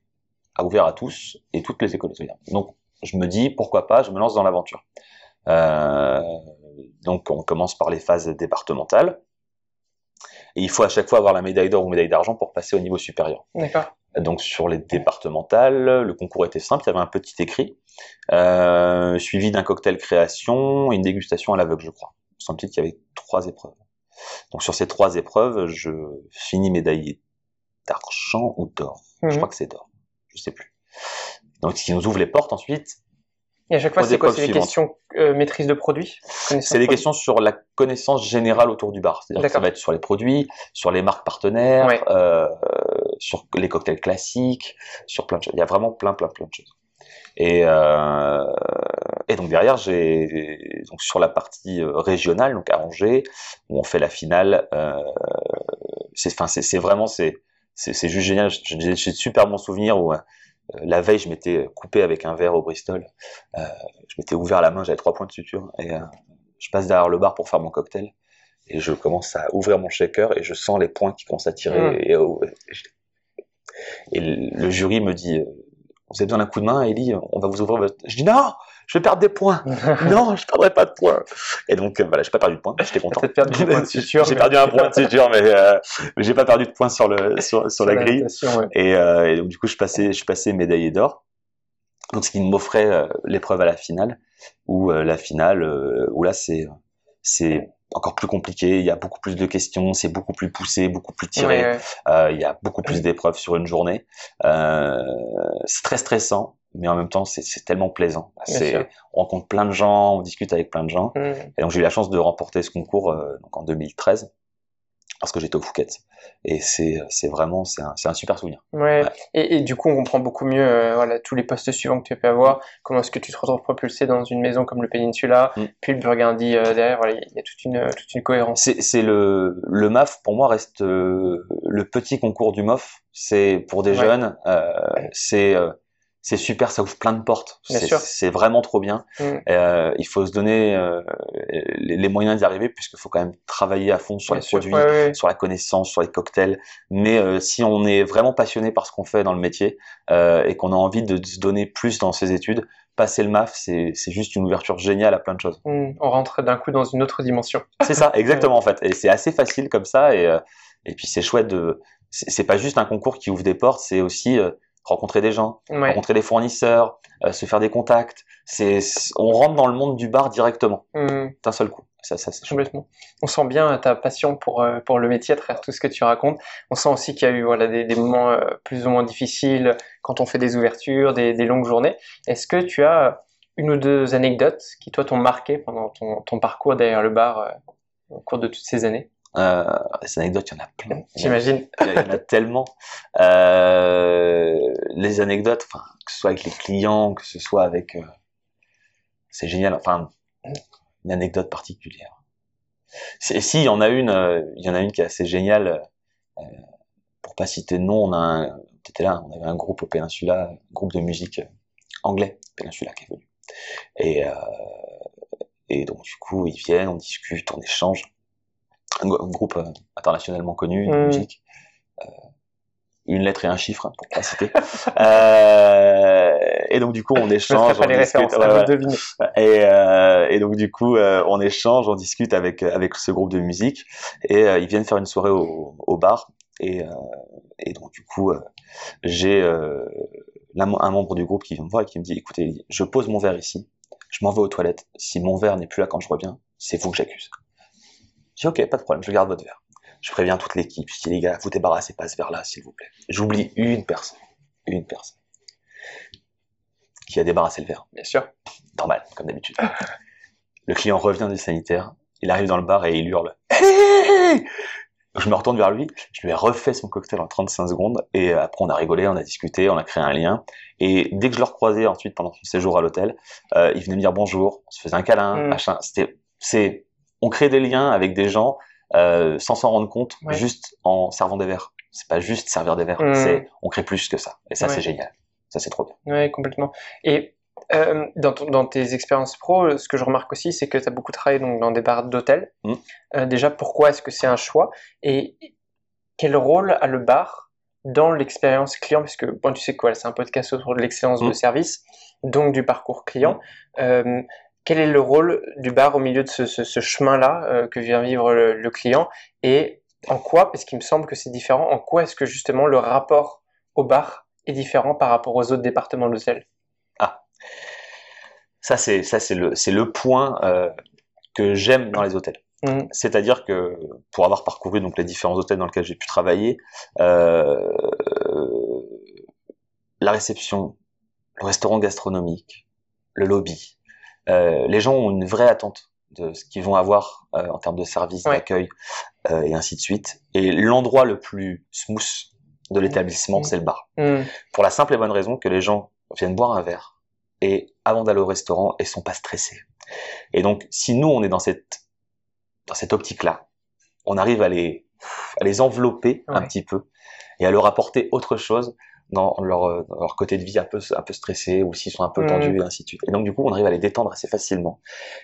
Speaker 1: à ouvert à tous et toutes les écoles hôtelières. Donc je me dis pourquoi pas, je me lance dans l'aventure. Euh, donc on commence par les phases départementales. Et il faut à chaque fois avoir la médaille d'or ou médaille d'argent pour passer au niveau supérieur.
Speaker 2: D'accord.
Speaker 1: Donc sur les départementales, le concours était simple, il y avait un petit écrit, euh, suivi d'un cocktail création et une dégustation à l'aveugle, je crois. Il semble qu'il y avait trois épreuves. Donc sur ces trois épreuves, je finis médaillé d'argent ou d'or. Je mhm. crois que c'est d'or. Je sais plus. Donc, ce qui nous ouvre les portes ensuite.
Speaker 2: Et à chaque fois, c'est quoi? C'est des questions euh, maîtrise de produits?
Speaker 1: C'est des questions sur la connaissance générale autour du bar. C'est-à-dire que ça va être sur les produits, sur les marques partenaires, euh, sur les cocktails classiques, sur plein de choses. Il y a vraiment plein, plein, plein de choses. Et, euh, et donc derrière, j'ai donc sur la partie euh, régionale, donc à Angers, où on fait la finale. Euh, c'est, enfin, c'est vraiment c'est c'est juste génial. J'ai de super bons souvenirs où euh, la veille, je m'étais coupé avec un verre au Bristol. Euh, je m'étais ouvert la main, j'avais trois points de suture. Et euh, je passe derrière le bar pour faire mon cocktail. Et je commence à ouvrir mon shaker et je sens les points qui commencent à tirer. Mmh. Et, et, le jury me dit, vous avez besoin d'un coup de main, Ellie, on va vous ouvrir votre... Je dis non je vais perdre des points. non, je perdrai pas de points. Et donc, euh, voilà, j'ai pas perdu de points. J'étais content.
Speaker 2: J'ai perdu
Speaker 1: J'ai perdu un point de suture, mais, euh, mais j'ai pas perdu de points sur le, sur, sur, la grille. Et, euh, et, donc, du coup, je passais, je passais médaillé d'or. Donc, ce qui m'offrait euh, l'épreuve à la finale, ou euh, la finale, où là, c'est, c'est encore plus compliqué, il y a beaucoup plus de questions, c'est beaucoup plus poussé, beaucoup plus tiré, Euh, il y a beaucoup plus d'épreuves sur une journée. Euh, c'est très stressant, mais en même temps c'est tellement plaisant. On rencontre plein de gens, on discute avec plein de gens. Mmh. Et donc j'ai eu la chance de remporter ce concours euh, donc en 2013 parce que j'étais au Fouquet. Et c'est, vraiment, c'est un, un super souvenir.
Speaker 2: Ouais. Et, et, du coup, on comprend beaucoup mieux, euh, voilà, tous les postes suivants que tu peux avoir. Comment est-ce que tu te retrouves propulsé dans une maison comme le Peninsula, mm. puis le Burgundy euh, derrière. Voilà, il y a toute une, toute une cohérence.
Speaker 1: C'est, le, le MAF, pour moi, reste euh, le petit concours du MOF. C'est pour des jeunes, c'est, c'est super, ça ouvre plein de portes. C'est vraiment trop bien. Mm. Euh, il faut se donner euh, les, moyens d'y arriver puisqu'il faut quand même travailler à fond sur les produits, sur la connaissance, sur les cocktails. Mais euh, si on est vraiment passionné par ce qu'on fait dans le métier euh, et qu'on a envie de se donner plus dans ses études, passer le MAF, c'est juste une ouverture géniale à plein de choses.
Speaker 2: Mm. On rentre d'un coup dans une autre dimension.
Speaker 1: C'est ça, exactement en fait. Et c'est assez facile comme ça. Et, euh, et puis c'est chouette de... C'est pas juste un concours qui ouvre des portes, c'est aussi rencontrer des gens, rencontrer des fournisseurs, euh, se faire des contacts. C'est, on rentre dans le monde du bar directement, mmh. d'un seul coup. Ça, ça, c'est
Speaker 2: complètement. On sent bien ta passion pour euh, pour le métier à travers tout ce que tu racontes. On sent aussi qu'il y a eu voilà des, des moments euh, plus ou moins difficiles quand on fait des ouvertures, des, des longues journées. Est-ce que tu as une ou deux anecdotes qui toi t'ont marqué pendant ton, ton parcours derrière le bar au cours de toutes ces années?
Speaker 1: Euh, les anecdotes, il y en a plein.
Speaker 2: J'imagine.
Speaker 1: Il y en a tellement. Euh, les anecdotes, enfin, que ce soit avec les clients, que ce soit avec, euh, c'est génial. Enfin, une anecdote particulière. Si, il y en a une, euh, il y en a une qui est assez géniale. Pour pas citer de nom, on a un, là, on avait un groupe au Peninsula, un groupe de musique anglais, Peninsula qui est venu. Et, et donc du coup, ils viennent, on discute, on échange un, groupe euh, internationalement connu de mm. musique. Euh, une lettre et un chiffre, pour pas citer. euh, et donc du coup, on échange, on discute. et, euh, et donc du coup, euh, on échange, on discute avec avec ce groupe de musique, et euh, ils viennent faire une soirée au, au bar. Et, euh, et donc du coup, j'ai un membre du groupe qui vient me voir et qui me dit, écoutez, je pose mon verre ici, je m'en vais aux toilettes. Si mon verre n'est plus là quand je reviens, c'est vous que j'accuse. Je dis, ok, pas de problème, je garde votre verre. Je préviens toute l'équipe. Je dis, les gars, vous débarrassez pas ce verre-là, s'il vous plaît. J'oublie une personne. Une personne. Qui a débarrassé le verre.
Speaker 2: Bien sûr.
Speaker 1: Normal, comme d'habitude. le client revient du sanitaire. Il arrive dans le bar et il hurle. je me retourne vers lui, je lui ai refait son cocktail en 35 secondes, et après on a rigolé, on a discuté, on a créé un lien, et dès que je le recroisais ensuite pendant son séjour à l'hôtel, euh, il venait me dire bonjour, on se faisait un câlin, mm. machin, c'était, c'est, on crée des liens avec des gens euh, sans s'en rendre compte, juste en servant des verres. C'est pas juste servir des verres, mm. c'est, on crée plus que ça, et ça c'est génial, ça c'est trop bien.
Speaker 2: Oui, complètement. Et euh, dans, dans, tes expériences pro, ce que je remarque aussi, c'est que tu as beaucoup travaillé donc, dans des bars d'hôtel. Mmh. Euh, déjà, pourquoi est-ce que c'est un choix? Et quel rôle a le bar dans l'expérience client? Puisque, bon, tu sais quoi, c'est un podcast autour de l'excellence de mmh. service, donc du parcours client. Mmh. Euh, quel est le rôle du bar au milieu de ce, ce, chemin-là euh, que vient vivre le, le client Et en quoi, parce qu'il me semble que c'est différent, en quoi est-ce que justement le rapport au bar est différent par rapport aux autres départements d'hôtel
Speaker 1: ça, c'est ça, c'est le c'est le point euh, que j'aime dans les hôtels. Mmh. C'est-à-dire que pour avoir parcouru donc les différents hôtels dans lesquels j'ai pu travailler, euh, la réception, le restaurant gastronomique, le lobby, euh, les gens ont une vraie attente de ce qu'ils vont avoir euh, en termes de service, d'accueil euh, et ainsi de suite. Et l'endroit le plus smooth de l'établissement, mmh. c'est le bar. Mmh. Pour la simple et bonne raison que les gens viennent boire un verre, et avant d'aller au restaurant et sont pas stressés. Et donc, si nous, on est dans cette, dans cette optique-là, on arrive à les, à les envelopper un petit peu et à leur apporter autre chose dans leur, leur côté de vie un peu, un peu stressé ou s'ils sont un peu mmh. tendus et ainsi de suite. Et donc, du coup, on arrive à les détendre assez facilement.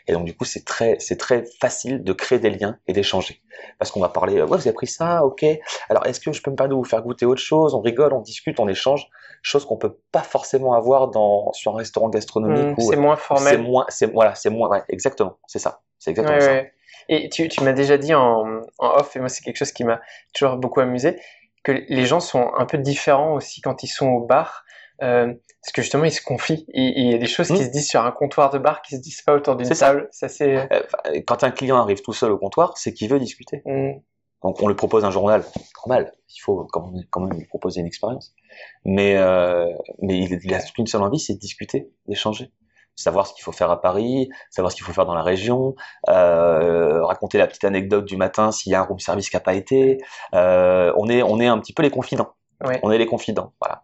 Speaker 1: Et donc, du coup, c'est très, c'est très facile de créer des liens et d'échanger. Parce qu'on va parler, ouais, vous avez pris ça, ok. Alors, est-ce que je peux me permettre de vous faire goûter autre chose? On rigole, on discute, on échange. Chose qu'on peut pas forcément avoir dans, sur un restaurant gastronomique.
Speaker 2: Mmh, c'est moins formel.
Speaker 1: C'est moins, c'est, voilà, c'est moins, ouais, exactement. C'est ça. C'est exactement ça.
Speaker 2: Et tu, tu m'as déjà dit en, en off, et moi, c'est quelque chose qui m'a toujours beaucoup amusé que les gens sont un peu différents aussi quand ils sont au bar. Euh, parce que justement, ils se confient. Il y a des choses qui hmm. se disent sur un comptoir de bar qui se disent pas autour d'une table. Ça, c'est...
Speaker 1: Euh, quand un client arrive tout seul au comptoir, c'est qu'il veut discuter. Hmm. Donc, on lui propose un journal. Normal. Il faut quand même, quand même lui proposer une expérience. Mais, euh, mais il, il a qu'une seule envie, c'est de discuter, d'échanger savoir ce qu'il faut faire à Paris, savoir ce qu'il faut faire dans la région, euh, raconter la petite anecdote du matin s'il y a un room service qui n'a pas été. Euh, on est on est un petit peu les confidents. On est les confidents. Voilà.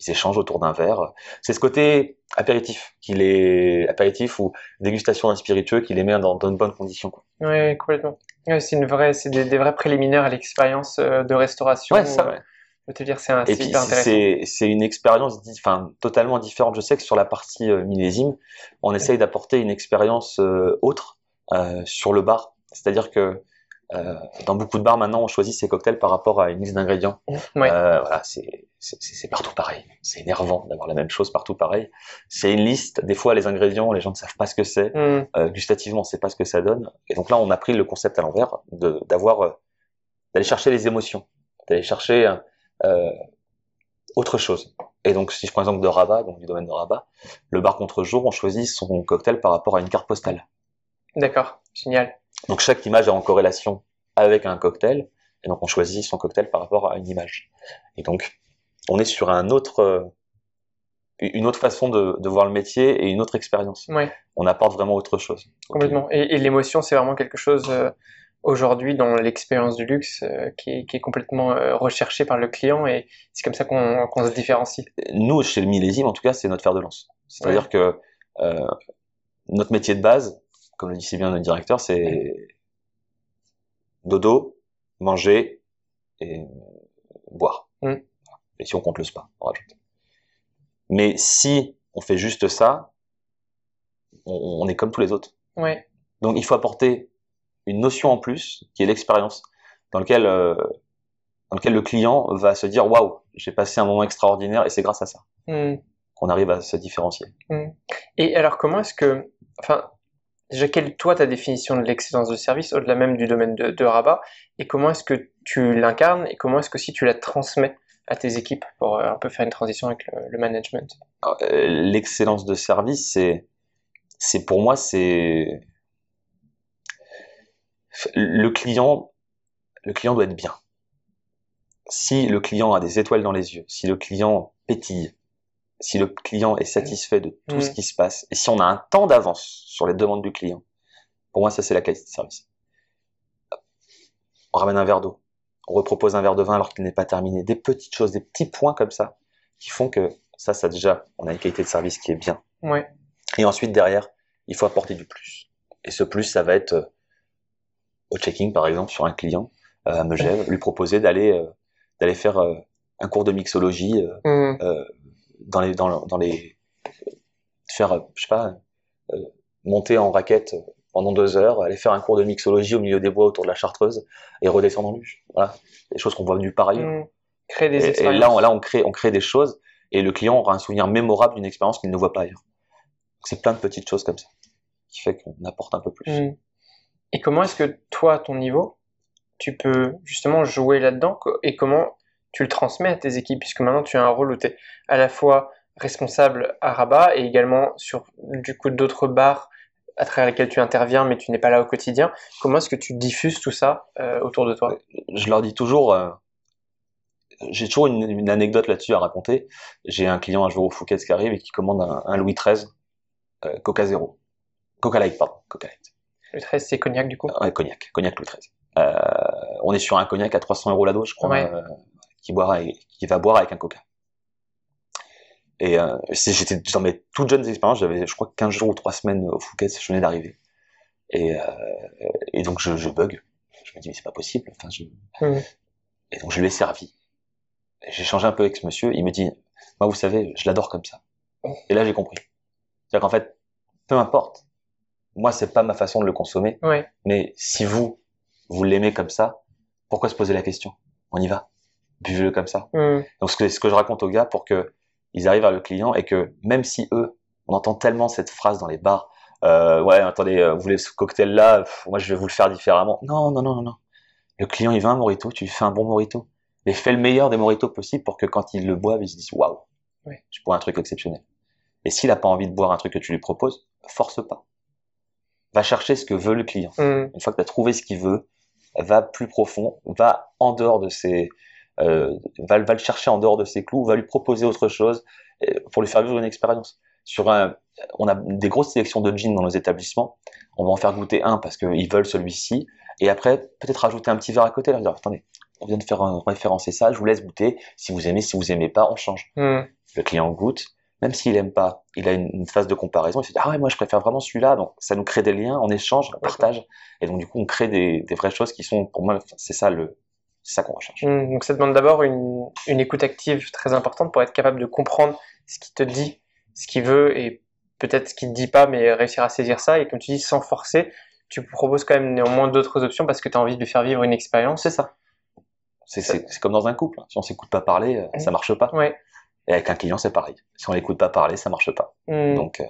Speaker 1: Ils échangent autour d'un verre. C'est ce côté apéritif qu'il est apéritif ou dégustation d'un spiritueux qui les met dans, dans de bonnes conditions. Quoi.
Speaker 2: Oui, complètement. c'est une vraie, c'est des, vrais préliminaires à l'expérience euh, de restauration.
Speaker 1: Ouais, ça. Ouais
Speaker 2: te dire, c'est un
Speaker 1: Et puis c'est une expérience, enfin totalement différente. Je sais que sur la partie euh, millésime, on essaye d'apporter une expérience euh, autre euh, sur le bar. C'est-à-dire que euh, dans beaucoup de bars maintenant, on choisit ses cocktails par rapport à une liste d'ingrédients. Ouais. Euh, voilà, c'est partout pareil. C'est énervant d'avoir la même chose partout pareil. C'est une liste. Des fois, les ingrédients, les gens ne savent pas ce que c'est. Mm. Euh, gustativement, on ne sait pas ce que ça donne. Et donc là, on a pris le concept à l'envers, d'avoir d'aller chercher les émotions, d'aller chercher euh, autre chose. Et donc, si je prends l'exemple de Rabat, donc du domaine de Rabat, le bar contre jour, on choisit son cocktail par rapport à une carte postale.
Speaker 2: D'accord, génial.
Speaker 1: Donc, chaque image est en corrélation avec un cocktail, et donc on choisit son cocktail par rapport à une image. Et donc, on est sur un autre, euh, une autre façon de, de voir le métier et une autre expérience.
Speaker 2: Ouais.
Speaker 1: On apporte vraiment autre chose.
Speaker 2: Complètement. Et, et l'émotion, c'est vraiment quelque chose euh, aujourd'hui dans l'expérience du luxe euh, qui, est, qui, est, complètement euh, recherchée par le client et c'est comme ça qu'on se différencie.
Speaker 1: Nous, chez le millésime, en tout cas, c'est notre fer de lance. C'est-à-dire que euh, notre métier de base, comme le dit si bien notre directeur, c'est dodo, manger et boire. Mm. Et si on compte le spa, on rajoute. Mais si on fait juste ça, on, on est comme tous les autres.
Speaker 2: Ouais.
Speaker 1: Donc il faut apporter une notion en plus qui est l'expérience, dans lequel euh, dans lequel le client va se dire waouh, j'ai passé un moment extraordinaire et c'est grâce à ça hmm. qu'on arrive à se différencier.
Speaker 2: Hmm. Et alors comment est-ce que, enfin, déjà quelle toi ta définition de l'excellence de service au-delà même du domaine de, de Rabat et comment est-ce que tu l'incarnes et comment est-ce que si tu la transmets à tes équipes pour euh, un peu faire une transition avec le, management?
Speaker 1: Euh, L'excellence de service, c'est, c'est pour moi, c'est le client, le client doit être bien. Si le client a des étoiles dans les yeux, si le client pétille, si le client est satisfait de tout ce mm. qui se passe, et si on a un temps d'avance sur les demandes du client, pour moi, ça c'est la qualité de service. On ramène un verre d'eau, on repropose un verre de vin alors qu'il n'est pas terminé. Des petites choses, des petits points comme ça, qui font que ça, ça déjà, on a une qualité de service qui est bien.
Speaker 2: Ouais.
Speaker 1: Et ensuite, derrière, il faut apporter du plus. Et ce plus, ça va être euh, au checking, par exemple, sur un client, euh, à Megève, lui proposer d'aller euh, d'aller faire un cours de mixologie mmh. dans les dans, dans les faire, je sais pas, monter en raquette pendant deux heures, aller faire un cours de mixologie au milieu des bois autour de la chartreuse et redescendre en luge. Voilà, des choses qu'on voit nulle part ailleurs. Mmh.
Speaker 2: Créer des
Speaker 1: et, et, là, on, là, on crée, on crée des choses et le client aura un souvenir mémorable d'une expérience qu'il ne voit pas ailleurs. C'est plein de petites choses comme ça qui fait qu'on apporte un peu plus. Mmh.
Speaker 2: Et comment est-ce que toi, à ton niveau, tu peux justement jouer là-dedans et comment tu le transmets à tes équipes puisque maintenant tu as un rôle où tu es à la fois responsable à Rabat et également sur du coup d'autres bars à travers lesquels tu interviens mais tu n'es pas là au quotidien. Comment est-ce que tu diffuses tout ça euh, autour de toi?
Speaker 1: Je leur dis toujours, euh, j'ai toujours une, anecdote là-dessus à raconter. J'ai un client un jour au Fouquet qui arrive et qui commande un, Louis XIII euh, Coca Zéro. Coca Light, pardon. Coca Light.
Speaker 2: Louis XIII, c'est cognac du coup?
Speaker 1: Ouais, cognac. Cognac Louis XIII. Euh, on est sur un cognac à 300 euros la dose, je crois, euh, qui, boira qui va boire avec un Coca. Et euh, j'étais dans mes toutes jeunes expériences, j'avais je crois 15 jours ou 3 semaines au Fouquet, je venais d'arriver. Et, euh, et donc je, je bug. Je me dis mais c'est pas possible. Enfin, je... Mmh. Et donc je lui ai servi j'ai changé un peu avec ce monsieur. Il me dit, moi, vous savez, je l'adore comme ça. Et là, j'ai compris. C'est-à-dire qu'en fait, peu importe. Moi, c'est pas ma façon de le consommer. Mais si vous, vous l'aimez comme ça, pourquoi se poser la question? On y va. Buvez-le comme ça. Mm. Donc, ce que, ce que je raconte aux gars pour que ils arrivent vers le client et que même si eux, on entend tellement cette phrase dans les bars, euh, ouais, attendez, euh, vous voulez ce cocktail-là, moi, je vais vous le faire différemment. Non, non, non, non, non. Le client, il veut un morito, tu lui fais un bon morito mais fais le meilleur des moritos possible pour que quand il le boive, il se dise waouh, je bois un truc exceptionnel. Et s'il n'a pas envie de boire un truc que tu lui proposes, force pas. Va chercher ce que veut le client. Mm. Une fois que tu as trouvé ce qu'il veut, va plus profond, va en dehors de ses, euh, va, va, le chercher en dehors de ses clous, va lui proposer autre chose euh, pour lui faire vivre une expérience. Sur un, on a des grosses sélections de jeans dans nos établissements. On va en faire goûter un parce qu'ils veulent celui-ci, et après peut-être rajouter un petit verre à côté. Leur dire attendez, on vient de faire un, référencer ça, je vous laisse goûter. Si vous aimez, si vous aimez pas, on change. Hmm. Le client goûte, même s'il aime pas, il a une, phase de comparaison, il se dit ah ouais moi je préfère vraiment celui-là, donc ça nous crée des liens, on échange, on partage, et donc du coup on crée des, vraies choses qui sont pour moi c'est ça le c'est ça qu'on recherche.
Speaker 2: Hmm. donc ça demande d'abord une, une écoute active très importante pour être capable de comprendre ce qu'il te dit, ce qu'il veut et peut-être ce qu'il te dit pas, mais réussir à saisir ça et comme tu dis sans forcer, tu proposes quand même néanmoins d'autres options parce que tu as envie de lui faire vivre une expérience.
Speaker 1: C'est ça. C'est comme dans un couple. Si on s'écoute pas parler, euh, ça marche pas.
Speaker 2: Ouais.
Speaker 1: Et avec un client, c'est pareil. Si on l'écoute pas parler, ça marche pas. Hmm. Donc, euh,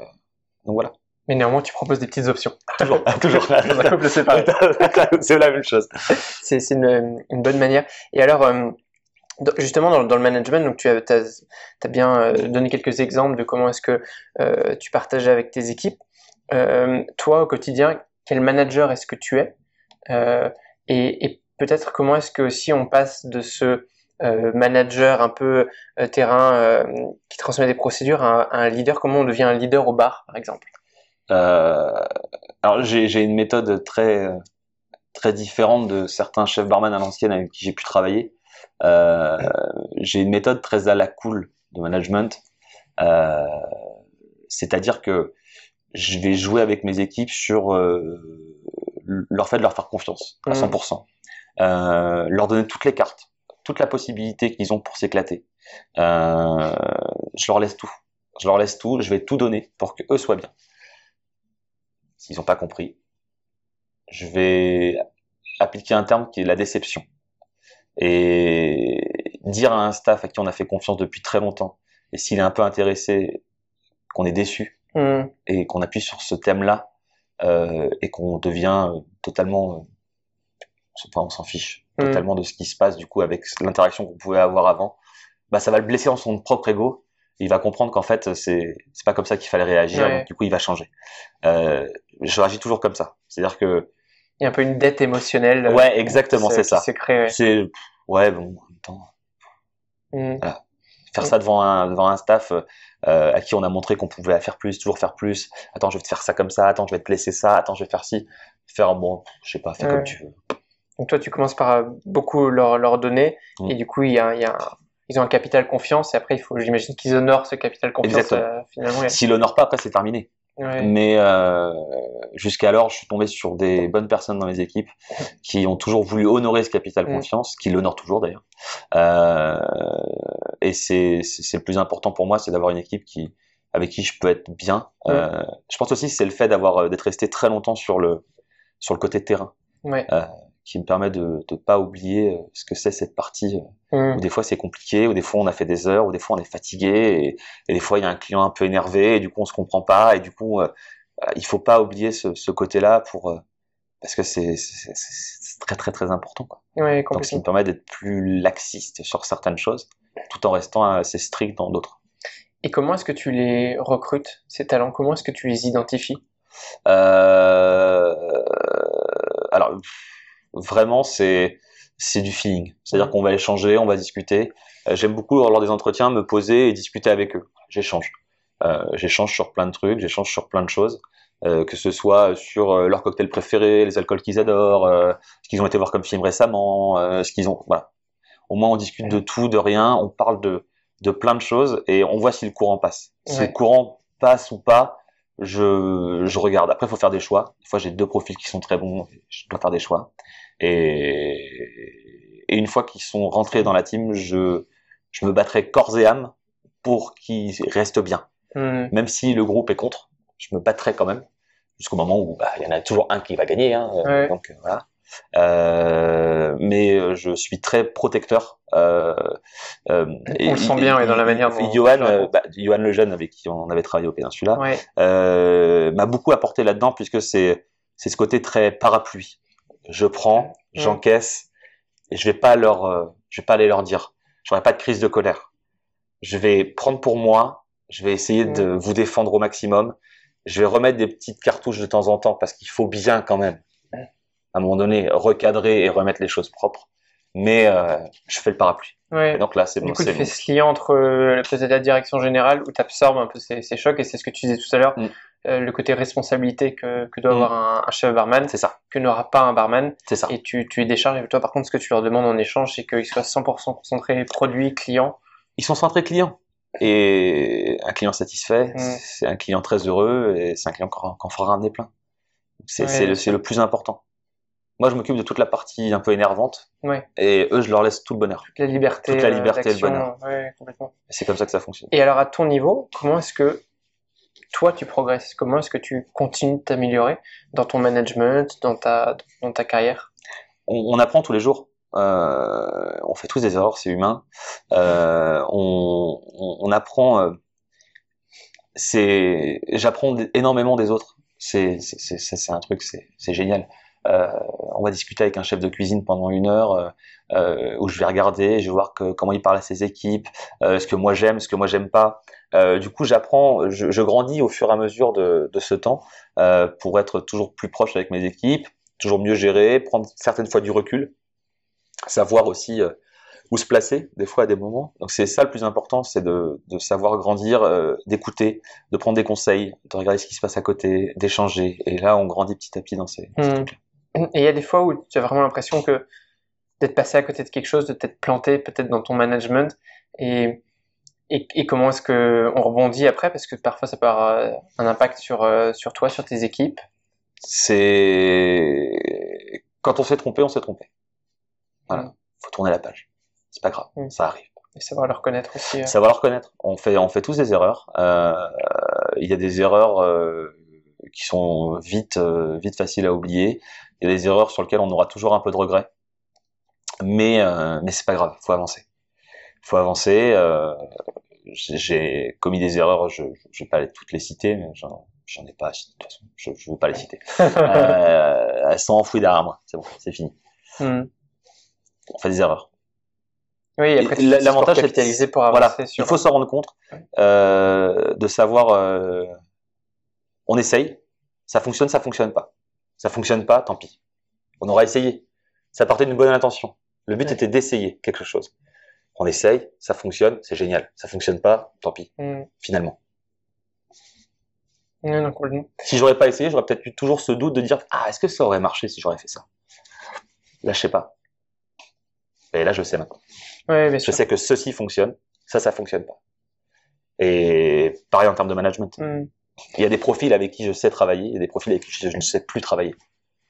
Speaker 1: donc voilà.
Speaker 2: Mais néanmoins, tu proposes des petites options.
Speaker 1: Toujours, toujours. c'est la même chose.
Speaker 2: C'est une, une, bonne manière. Et alors, euh, justement, dans, dans, le management, donc tu as, as, bien donné quelques exemples de comment est-ce que tu partageais avec tes équipes. toi, au quotidien, quel manager est-ce que tu es? Et, et peut-être comment est-ce que aussi on passe de ce euh, manager un peu euh, terrain euh, qui transmet des procédures à, un leader Comment on devient un leader au bar, par exemple?
Speaker 1: Alors j'ai une méthode très très différente de certains chefs barman à l'ancienne avec qui j'ai pu travailler. j'ai une méthode très à la cool de management, c'est-à-dire que je vais jouer avec mes équipes sur leur fait de leur faire confiance à 100%. Mmh. Euh, leur donner toutes les cartes, toute la possibilité qu'ils ont pour s'éclater. Euh, je leur laisse tout. Je leur laisse tout, je vais tout donner pour que eux soient bien. S'ils n'ont pas compris, je vais appliquer un terme qui est la déception. Et dire à un staff à qui on a fait confiance depuis très longtemps, et s'il est un peu intéressé, qu'on est déçu, mmh. et qu'on appuie sur ce thème-là, euh, et qu'on devient totalement on s'en fiche. Totalement de ce qui se passe du coup avec l'interaction qu'on pouvait avoir avant, bah ça va le blesser en son propre ego. Il va comprendre qu'en fait c'est c'est pas comme ça qu'il fallait réagir. du coup il va changer. Euh, je réagis toujours comme ça. C'est-à-dire que
Speaker 2: il y a un peu une dette émotionnelle.
Speaker 1: Ouais, exactement, c'est ça. C'est ouais, bon, en même temps. Mmh. Faire ça devant un devant un staff euh, à qui on a montré qu'on pouvait faire plus, toujours faire plus. Attends, je vais te faire ça comme ça. Attends, je vais te laisser ça. Attends, je vais faire ci. Faire bon, je sais pas, fais comme tu veux.
Speaker 2: Donc toi, tu commences par euh, beaucoup leur, leur donner, mmh. et du coup, il y a, il y a ils ont un capital confiance, et après, il faut, j'imagine qu'ils honorent ce capital confiance. Euh,
Speaker 1: finalement. S'ils l'honorent pas, après, c'est terminé. Mais euh, jusqu'alors, je suis tombé sur des bonnes personnes dans les équipes qui ont toujours voulu honorer ce capital mm. confiance, qui l'honorent toujours d'ailleurs. Euh, et c'est le plus important pour moi, c'est d'avoir une équipe qui avec qui je peux être bien. Mm. Euh, je pense aussi que c'est le fait d'avoir d'être resté très longtemps sur le sur le côté terrain. Ouais. Euh, qui me permet de ne pas oublier euh, ce que c'est cette partie euh, mmh. où des fois c'est compliqué, où des fois on a fait des heures, où des fois on est fatigué, et, des fois il y a un client un peu énervé, et du coup on se comprend pas, et du coup euh, il faut pas oublier ce, ce côté-là pour euh, parce que c'est très très très important quoi. Donc ça me permet d'être plus laxiste sur certaines choses, tout en restant assez strict dans d'autres.
Speaker 2: Et comment est-ce que tu les recrutes ces talents? Comment est-ce que tu les identifies?
Speaker 1: Euh... Alors vraiment, c'est c'est du feeling. C'est-à-dire qu'on va échanger, on va discuter. Euh, j'aime beaucoup lors des entretiens me poser et discuter avec eux. J'échange. Euh, j'échange sur plein de trucs, j'échange sur plein de choses. Euh, que ce soit sur euh, leur cocktail préféré, les alcools qu'ils adorent, ce qu'ils ont été voir comme film récemment, ce qu'ils ont, voilà. Au moins on discute de tout, de rien, on parle de de plein de choses et on voit si le courant passe. Si le courant passe ou pas, je, je regarde. Après, il faut faire des choix. Des fois, j'ai deux profils qui sont très bons, je dois faire des choix. Et, et une fois qu'ils sont rentrés dans la team, je, je me battrai corps et âme pour qu'ils restent bien. Hmm. Même si le groupe est contre, je me battrai quand même jusqu'au moment où bah, il y en a toujours un qui va gagner. Hein, Donc voilà. Euh, mais je suis très protecteur. Euh,
Speaker 2: euh, on le sent bien, et dans la manière dont.
Speaker 1: Johan, euh, bah, Johan le jeune avec qui on avait travaillé au Péninsula, ouais. euh, m'a beaucoup apporté là-dedans puisque c'est c'est ce côté très parapluie je prends, j'encaisse, et je vais pas leur, euh, je vais pas aller leur dire. J'aurai pas de crise de colère. Je vais prendre pour moi, je vais essayer de vous défendre au maximum. Je vais remettre des petites cartouches de temps en temps parce qu'il faut bien quand même, à un moment donné, recadrer et remettre les choses propres. Mais euh, je fais le parapluie.
Speaker 2: Ouais. donc là, c'est bon. Du coup, tu fais ce lien entre euh, peut-être la direction générale où tu absorbes un peu ces, ces chocs et c'est ce que tu disais tout à l'heure. Mm. Euh, le côté responsabilité que, que doit mm. avoir un, un, chef barman,
Speaker 1: c'est ça,
Speaker 2: que n'aura pas un barman,
Speaker 1: c'est ça.
Speaker 2: Et tu, tu les décharges. Et toi, par contre, ce que tu leur demandes en échange, c'est qu'ils soient 100% concentrés produit, client.
Speaker 1: Ils sont centrés clients. Et un client satisfait, mm. c'est un client très heureux et c'est un client qu'on fera ramener plein. C'est ouais, le, le plus important. Moi, je m'occupe de toute la partie un peu énervante. Ouais. Et eux, je leur laisse tout le bonheur.
Speaker 2: Toute la liberté.
Speaker 1: Toute la liberté et le bonheur.
Speaker 2: Ouais, complètement.
Speaker 1: C'est comme ça que ça fonctionne.
Speaker 2: Et alors, à ton niveau, comment est-ce que toi tu progresses? Comment est-ce que tu continues de t'améliorer dans ton management, dans ta, dans ta carrière?
Speaker 1: On, on, apprend tous les jours. Euh, on fait tous des erreurs, c'est humain. Euh, on, on, apprend. Euh, c'est, j'apprends énormément des autres. C'est, c'est, c'est, un truc, c'est, c'est génial. Euh, on va discuter avec un chef de cuisine pendant une heure euh, euh, où je vais regarder, je vais voir que, comment il parle à ses équipes, ce que moi j'aime, ce que moi j'aime pas. du coup, j'apprends, je, je, grandis au fur et à mesure de, de ce temps pour être toujours plus proche avec mes équipes, toujours mieux gérer, prendre certaines fois du recul, savoir aussi où se placer des fois à des moments. Donc c'est ça le plus important, c'est de, de, savoir grandir, euh, d'écouter, de prendre des conseils, de regarder ce qui se passe à côté, d'échanger. Et là, on grandit petit à petit dans ces, ces mmh. trucs-là.
Speaker 2: Et il y a des fois où tu as vraiment l'impression que d'être passé à côté de quelque chose, de t'être planté peut-être dans ton management. Et, et, et comment est-ce que on rebondit après? Parce que parfois ça peut avoir un impact sur, euh, sur toi, sur tes équipes.
Speaker 1: C'est quand on s'est trompé, on s'est trompé. Voilà, mmh. faut tourner la page. C'est pas grave, mmh. ça arrive.
Speaker 2: Et savoir le reconnaître aussi.
Speaker 1: Euh. Savoir le reconnaître. On fait, on fait tous des erreurs. Euh, il y a des erreurs euh, qui sont vite, euh, vite faciles à oublier. Il y a des erreurs sur lesquelles on aura toujours un peu de regret. Mais, euh, mais c'est pas grave, faut avancer. Faut avancer. Euh, j'ai commis des erreurs, je, je vais pas toutes les citer, mais j'en ai pas. De toute façon, je, je veux pas les citer. euh, elles sont enfouies derrière moi. C'est bon, c'est fini. Hmm. On fait des erreurs.
Speaker 2: Oui, après, l'avantage capitaliser pour avancer
Speaker 1: voilà, sur... il faut s'en rendre compte, euh, de savoir, euh, on essaye, ça fonctionne, ça fonctionne pas. Ça fonctionne pas, tant pis. On aura essayé. Ça partait d'une bonne intention. Le but était d'essayer quelque chose. On essaye, ça fonctionne, c'est génial. Ça fonctionne pas, tant pis. Mm. Finalement. si j'aurais pas essayé, j'aurais peut-être eu toujours ce doute de dire ah est-ce que ça aurait marché si j'aurais fait ça? Là je sais pas. Et là je sais maintenant. je sais que ceci fonctionne, ça ça fonctionne pas. Et pareil en termes de management. Mm. Il y a des profils avec qui je sais travailler, a des profils avec qui je ne sais plus travailler.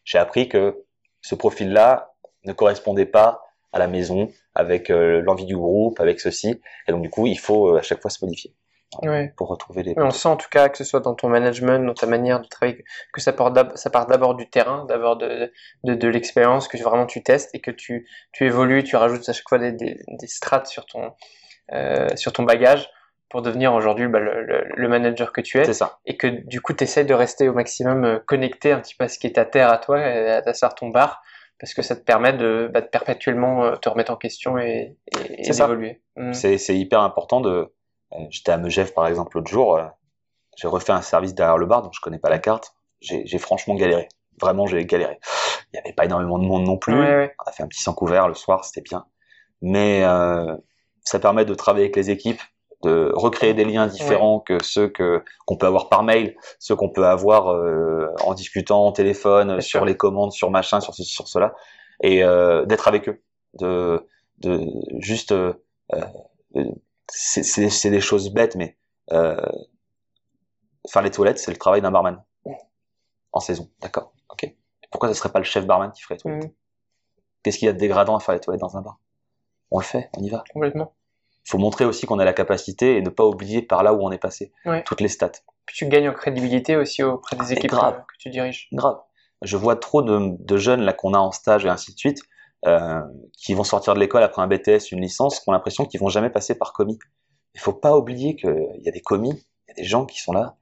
Speaker 1: J'ai appris que ce profil-là ne correspondait pas à la maison, avec euh, l'envie du groupe, avec ceci. Et donc du coup, il faut euh, à chaque fois se modifier pour retrouver les.
Speaker 2: On sent en tout cas que ce soit dans ton management, dans ta manière de travailler, que ça, ça part d'abord du terrain, d'abord de, de, de l'expérience, que vraiment tu testes et que tu, tu évolues, tu rajoutes à chaque fois des, des, des strates sur ton, euh, sur ton bagage pour devenir aujourd'hui bah, le, le, manager que tu es.
Speaker 1: C'est ça.
Speaker 2: Et que du coup, tu essaies de rester au maximum euh, connecté un petit peu à ce qui est à terre à toi, à ta ton bar, parce que ça te permet de, bah, de perpétuellement euh, te remettre en question et, et, d'évoluer.
Speaker 1: Mm. C'est hyper important de. Euh, j'étais à Megève par exemple l'autre jour, j'ai refait un service derrière le bar, donc je connais pas la carte. J'ai franchement galéré. Vraiment, j'ai galéré. Il n'y avait pas énormément de monde non plus. On a fait un petit sans couvert le soir, c'était bien. Mais euh, ça permet de travailler avec les équipes, de recréer des liens différents que ceux que qu'on peut avoir par mail, ceux qu'on peut avoir euh, en discutant au téléphone, sur les commandes, sur machin, sur ceci, sur cela, et euh, d'être avec eux, de de juste euh, euh c'est des choses bêtes, mais euh, faire les toilettes, c'est le travail d'un barman. En saison, d'accord, ok. Pourquoi ce serait pas le chef barman qui ferait les toilettes? Mmh. Qu'est-ce qu'il y a de dégradant à faire les toilettes dans un bar? On le fait, on y va.
Speaker 2: Complètement
Speaker 1: faut montrer aussi qu'on a la capacité et ne pas oublier par là où on est passé. Toutes les stats.
Speaker 2: Puis tu gagnes en crédibilité aussi auprès des équipes grave. que tu diriges.
Speaker 1: Grave. Je vois trop de, jeunes là qu'on a en stage et ainsi de suite euh, qui vont sortir de l'école après un BTS, une licence, qui ont l'impression qu'ils vont jamais passer par commis. Il faut pas oublier qu'il y a des commis, il y a des gens qui sont là.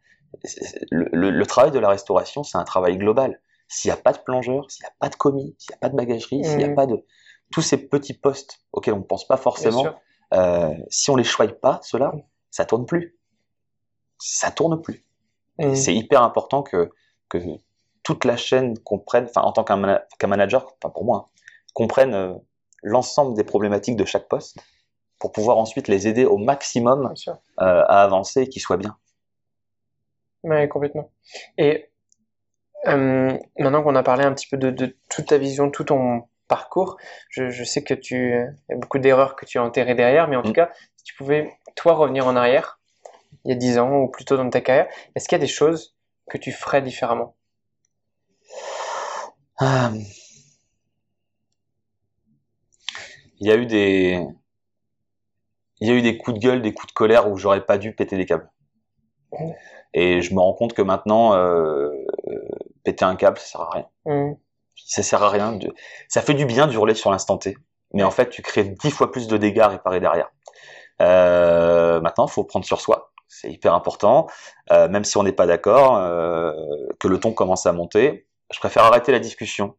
Speaker 1: Le, travail de la restauration, c'est un travail global. S'il n'y a pas de plongeur, s'il n'y a pas de commis, s'il n'y a pas de bagagerie, s'il n'y a mmh. pas de tous ces petits postes auxquels on ne pense pas forcément, euh, si on les choisit pas, cela, ça tourne plus. Ça tourne plus. Mmh. C'est hyper important que, que toute la chaîne comprenne, enfin en tant qu'un manager, enfin pour moi, hein, comprenne euh, l'ensemble des problématiques de chaque poste pour pouvoir ensuite les aider au maximum euh, à avancer et qu'ils soient bien.
Speaker 2: Oui, complètement. Et euh, maintenant qu'on a parlé un petit peu de, de, toute ta vision, tout ton parcours. Je, sais que tu y a beaucoup d'erreurs que tu as enterrées derrière, mais en tout mm. cas, si tu pouvais toi revenir en arrière, il y a dix ans ou plutôt dans ta carrière, est-ce qu'il y a des choses que tu ferais différemment?
Speaker 1: Euh, Il y a eu des il y a eu des coups de gueule, des coups de colère où j'aurais pas dû péter des câbles. Mm. Et je me rends compte que maintenant, euh, péter un câble, ça sert à rien. Mm ça sert à rien. De... Ça fait du bien d'hurler sur l'instant T, mais en fait, tu crées dix fois plus de dégâts à réparer derrière. Euh, maintenant, faut prendre sur soi. C'est hyper important, euh, même si on n'est pas d'accord, euh, que le ton commence à monter. Je préfère arrêter la discussion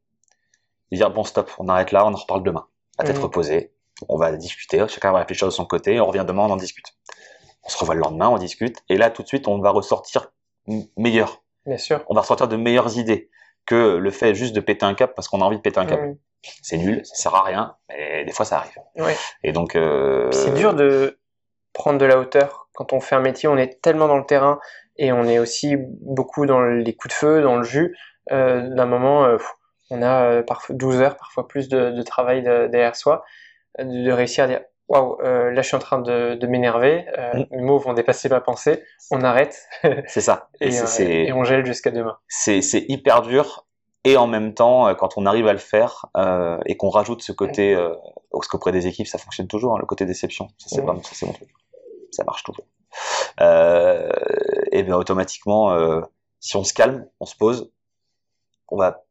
Speaker 1: et dire bon stop, on arrête là, on en reparle demain. À tête mmh. reposée, on va discuter, chacun va réfléchir de son côté, on revient demain, on en discute. On se revoit le lendemain, on discute, et là tout de suite, on va ressortir meilleur.
Speaker 2: Bien sûr.
Speaker 1: On va ressortir de meilleures idées que le fait juste de péter un cap parce qu'on a envie de péter un cap. C'est nul, ça sert à rien, mais des fois ça arrive. Et donc euh...
Speaker 2: c'est dur de prendre de la hauteur quand on fait un métier, on est tellement dans le terrain et on est aussi beaucoup dans les coups de feu, dans le jus. Euh, D'un moment, euh, on a parfois 12 heures, parfois plus de, de travail derrière soi, de réussir à dire waouh, euh, là je suis en train de, de m'énerver, euh, mm. les mots vont dépasser ma pensée, on arrête.
Speaker 1: c'est ça.
Speaker 2: et, euh, et, on gèle jusqu'à demain.
Speaker 1: C'est hyper dur. Et en même temps, quand on arrive à le faire et qu'on rajoute ce côté, euh, auprès des équipes, ça fonctionne toujours, hein, le côté déception. Ça c'est mm. mon truc. Ça marche toujours. et bien automatiquement, si on se calme, on se pose, on va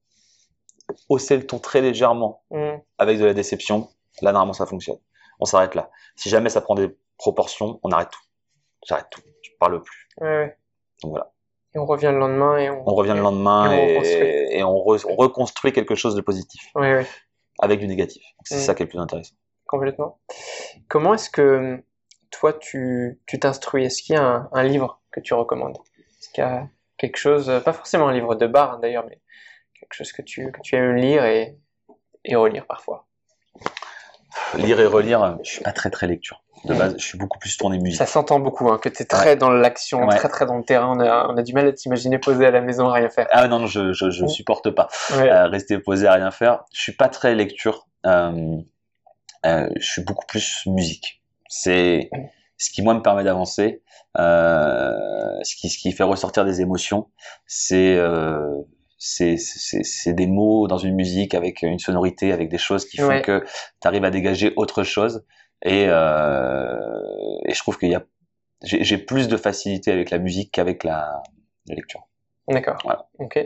Speaker 1: hausser le ton très légèrement mm. avec de la déception. Là normalement ça fonctionne on s'arrête là. Si jamais ça prend des proportions, on arrête tout. J'arrête tout. Je parle plus.
Speaker 2: Ouais,
Speaker 1: Donc voilà.
Speaker 2: Et on revient le lendemain et on.
Speaker 1: On revient le lendemain et, on, reconstruit quelque chose de positif. Avec du négatif. C'est mm. ça qui est le plus intéressant.
Speaker 2: Complètement. Comment est-ce que toi tu t'instruis? Est-ce qu'il y a un, livre que tu recommandes? Est-ce qu'il y a quelque chose, pas forcément un livre de bar hein, d'ailleurs, mais quelque chose que tu, que tu aimes lire et, et relire parfois?
Speaker 1: Lire et relire, je suis pas très très lecture. De base, je suis beaucoup plus tourné musique.
Speaker 2: Ça s'entend beaucoup, hein, que tu es très dans l'action, très très dans le terrain. On a, on a du mal à t'imaginer posé à la maison à rien faire.
Speaker 1: Ah non, non, je, je, je supporte pas euh, rester posé à rien faire. Je suis pas très lecture. Euh, euh, je suis beaucoup plus musique. C'est ce qui moi me permet d'avancer, euh, ce qui ce qui fait ressortir des émotions. C'est euh, c'est des mots dans une musique avec une sonorité, avec des choses qui font que tu arrives à dégager autre chose. Et, euh, et je trouve qu'il y a, j'ai plus de facilité avec la musique qu'avec la, lecture.
Speaker 2: D'accord. Voilà. Ok.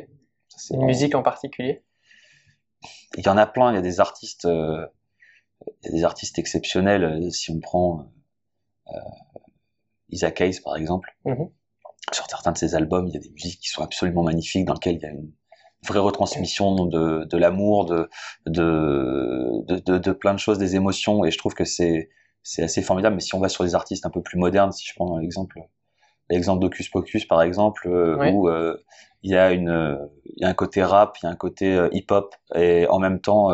Speaker 2: une musique en particulier?
Speaker 1: Il y en a plein. Il y a des artistes, euh, il y a des artistes exceptionnels. Si on prend euh, Isaac Hayes par exemple, mm-hmm. sur certains de ses albums, il y a des musiques qui sont absolument magnifiques, dans lesquelles il y a une vraie retransmission de, de l'amour, de de, de, de, plein de choses, des émotions, et je trouve que c'est c'est assez formidable. Mais si on va sur des artistes un peu plus modernes, si je prends l'exemple l'exemple d'Ocus Pocus par exemple, euh, où euh, il y a une il y a un côté rap, il y a un côté euh, hip-hop, et en même temps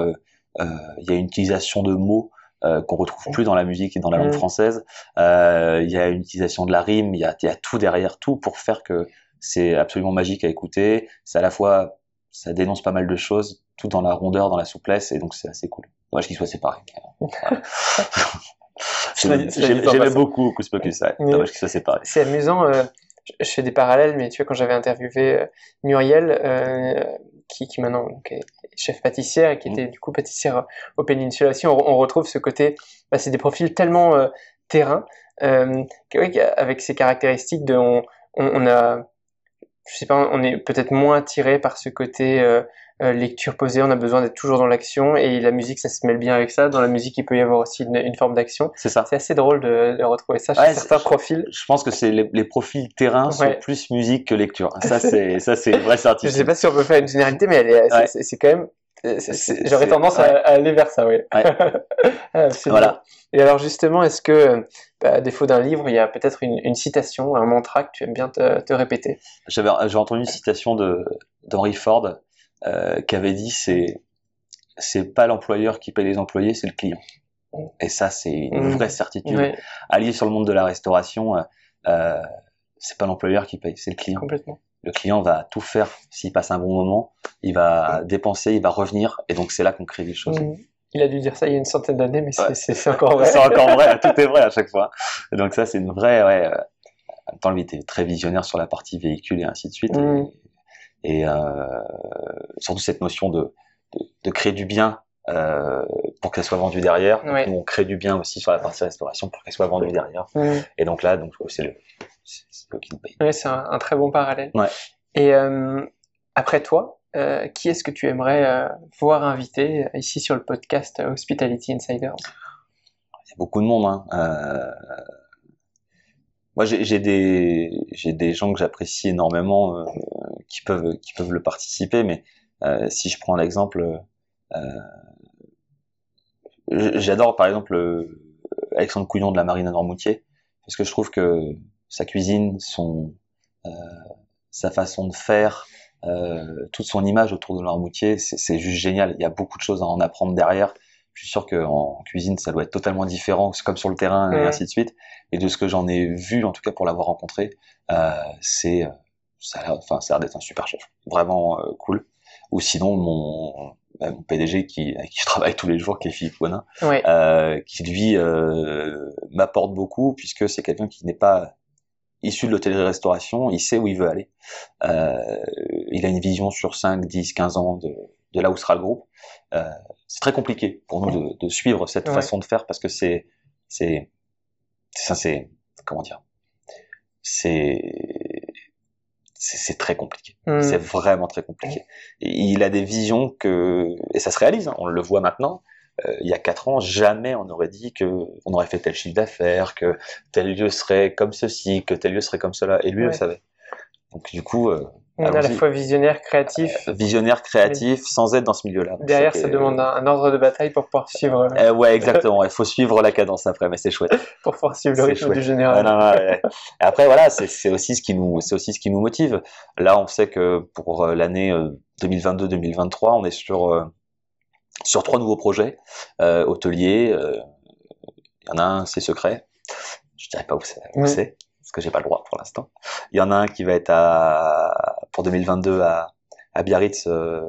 Speaker 1: il y a une utilisation de mots qu'on retrouve plus dans la musique et dans la langue française. Il y a une utilisation de la rime, il y a, y a tout derrière, tout pour faire que c'est absolument magique à écouter. C'est à la fois ça dénonce pas mal de choses, tout dans la rondeur, dans la souplesse, et donc c'est assez cool. Dommage qu'ils soient séparés. J'aimais beaucoup Hocus Pocus, ouais. dommage qu'ils soient séparés.
Speaker 2: C'est amusant, euh, je fais des parallèles, mais tu vois, quand j'avais interviewé euh, Muriel, euh, qui, qui maintenant est chef pâtissière et qui était mm. du coup pâtissière au Péninsula aussi, on, on retrouve ce côté, bah, c'est des profils tellement terrain, avec ces caractéristiques de, on, on a je sais pas, on est peut-être moins attiré par ce côté euh, euh, lecture posée. On a besoin d'être toujours dans l'action et la musique, ça se mêle bien avec ça. Dans la musique, il peut y avoir aussi une, forme d'action.
Speaker 1: C'est ça.
Speaker 2: C'est assez drôle de, de retrouver ça chez certains profils.
Speaker 1: Je pense que c'est les, profils terrain sont plus musique que lecture. Ça, c'est ça, c'est vrai certitude.
Speaker 2: je sais pas si on peut faire une généralité, mais c'est quand même J'aurais tendance à, aller vers ça, oui. voilà. Et alors justement, est-ce que, bah, à défaut d'un livre, il y a peut-être une, citation, un mantra que tu aimes bien te, répéter?
Speaker 1: J'avais j'ai entendu une citation de d'Henry Ford euh, qui avait dit c'est c'est pas l'employeur qui paye les employés, c'est le client. Mm. Et ça, c'est une mm. vraie certitude. Allié sur le monde de la restauration, euh, euh, c'est pas l'employeur qui paye, c'est le client.
Speaker 2: Complètement
Speaker 1: le client va tout faire s'il passe un bon moment, il va dépenser, il va revenir, et donc c'est là qu'on crée des choses. Mmh.
Speaker 2: Il a dû dire ça il y a une centaine d'années, mais c'est encore vrai.
Speaker 1: c'est encore vrai, tout est vrai à chaque fois. Et donc ça, c'est une vraie, ouais. Euh, en même temps, lui était très visionnaire sur la partie véhicule et ainsi de suite. Mmh. Et, euh, surtout cette notion de, de, créer du bien euh, pour qu'elle soit vendue derrière. Donc, on crée du bien aussi sur la partie restauration pour qu'elle soit vendue derrière. Mmh. Et donc là, donc c'est le
Speaker 2: c'est un, très bon parallèle. Et euh, après toi, euh, qui est-ce que tu aimerais euh, voir invité ici sur le podcast Hospitality Insiders
Speaker 1: Il y a beaucoup de monde. Hein. moi, j'ai des gens que j'apprécie énormément qui peuvent qui peuvent le participer, mais si je prends l'exemple, j'adore par exemple Alexandre Couillon de la Marine à Normoutier parce que je trouve que sa cuisine, son, euh, sa façon de faire, euh, toute son image autour de l'armoutier, c'est juste génial. Il y a beaucoup de choses à en apprendre derrière. Je suis sûr qu'en cuisine, ça doit être totalement différent, comme sur le terrain et ainsi de suite. Et de ce que j'en ai vu, en tout cas pour l'avoir rencontré, euh, c'est ça, enfin, ça a l'air d'être un super chef, vraiment euh, cool. Ou sinon, mon, bah, mon PDG qui, avec qui je travaille tous les jours, qui est Philippe Bonin, euh, qui lui euh, m'apporte beaucoup puisque c'est quelqu'un qui n'est pas issu de l'hôtellerie-restauration, il sait où il veut aller. Euh, il a une vision sur 5, 10, 15 ans de, de là où sera le groupe. Euh, c'est très compliqué pour nous de, de suivre cette façon de faire parce que c'est, c'est, ça c'est, comment dire, c'est, c'est très compliqué. Hmm. C'est vraiment très compliqué. il a des visions que, et ça se réalise, hein, on le voit maintenant, il y a quatre ans, jamais on aurait dit que on aurait fait tel chiffre d'affaires, que tel lieu serait comme ceci, que tel lieu serait comme cela. Et lui, il le savait. Donc du coup, euh,
Speaker 2: On a à la fois visionnaire, créatif.
Speaker 1: Euh, visionnaire, créatif, sans être dans ce milieu-là.
Speaker 2: Derrière, ça, demande un, ordre de bataille pour pouvoir suivre.
Speaker 1: Euh, ouais, exactement. Il faut suivre la cadence après, mais c'est chouette.
Speaker 2: pour pouvoir suivre le rythme du général.
Speaker 1: après, voilà, c'est aussi ce qui nous, c'est aussi ce qui nous motive. Là, on sait que pour l'année 2022-2023, on est sur sur trois nouveaux projets euh, hôteliers. Il y en a un, c'est secret. Je dirais pas où c'est, parce que j'ai pas le droit pour l'instant. Il y en a un qui va être à, pour 2022 à, à Biarritz, euh,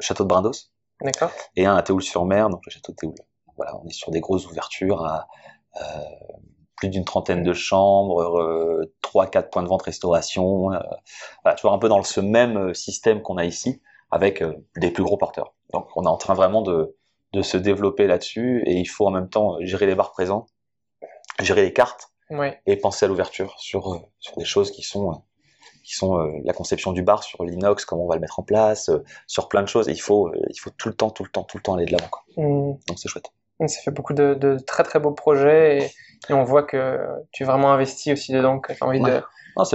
Speaker 1: château de Brindos.
Speaker 2: D'accord.
Speaker 1: Et un à Théoul-sur-Mer, donc le château de Théoul. Voilà, on est sur des grosses ouvertures à euh, plus d'une trentaine de chambres, euh, trois, quatre points de vente restauration. Euh, voilà, vois un peu dans ce même système qu'on a ici, avec euh, des plus gros porteurs. Donc on est en train vraiment de, de se développer là-dessus et il faut en même temps gérer les bars présents, gérer les cartes et penser à l'ouverture sur, euh, sur des choses qui sont euh, qui sont la conception du bar sur l'inox, comment on va le mettre en place, sur plein de choses. Et il faut il faut tout le temps, tout le temps, tout le temps aller de l'avant. Mmh. Donc c'est chouette.
Speaker 2: Ça fait beaucoup de, de, très très beaux projets et, on voit que tu es vraiment investi aussi dedans, que tu as envie de,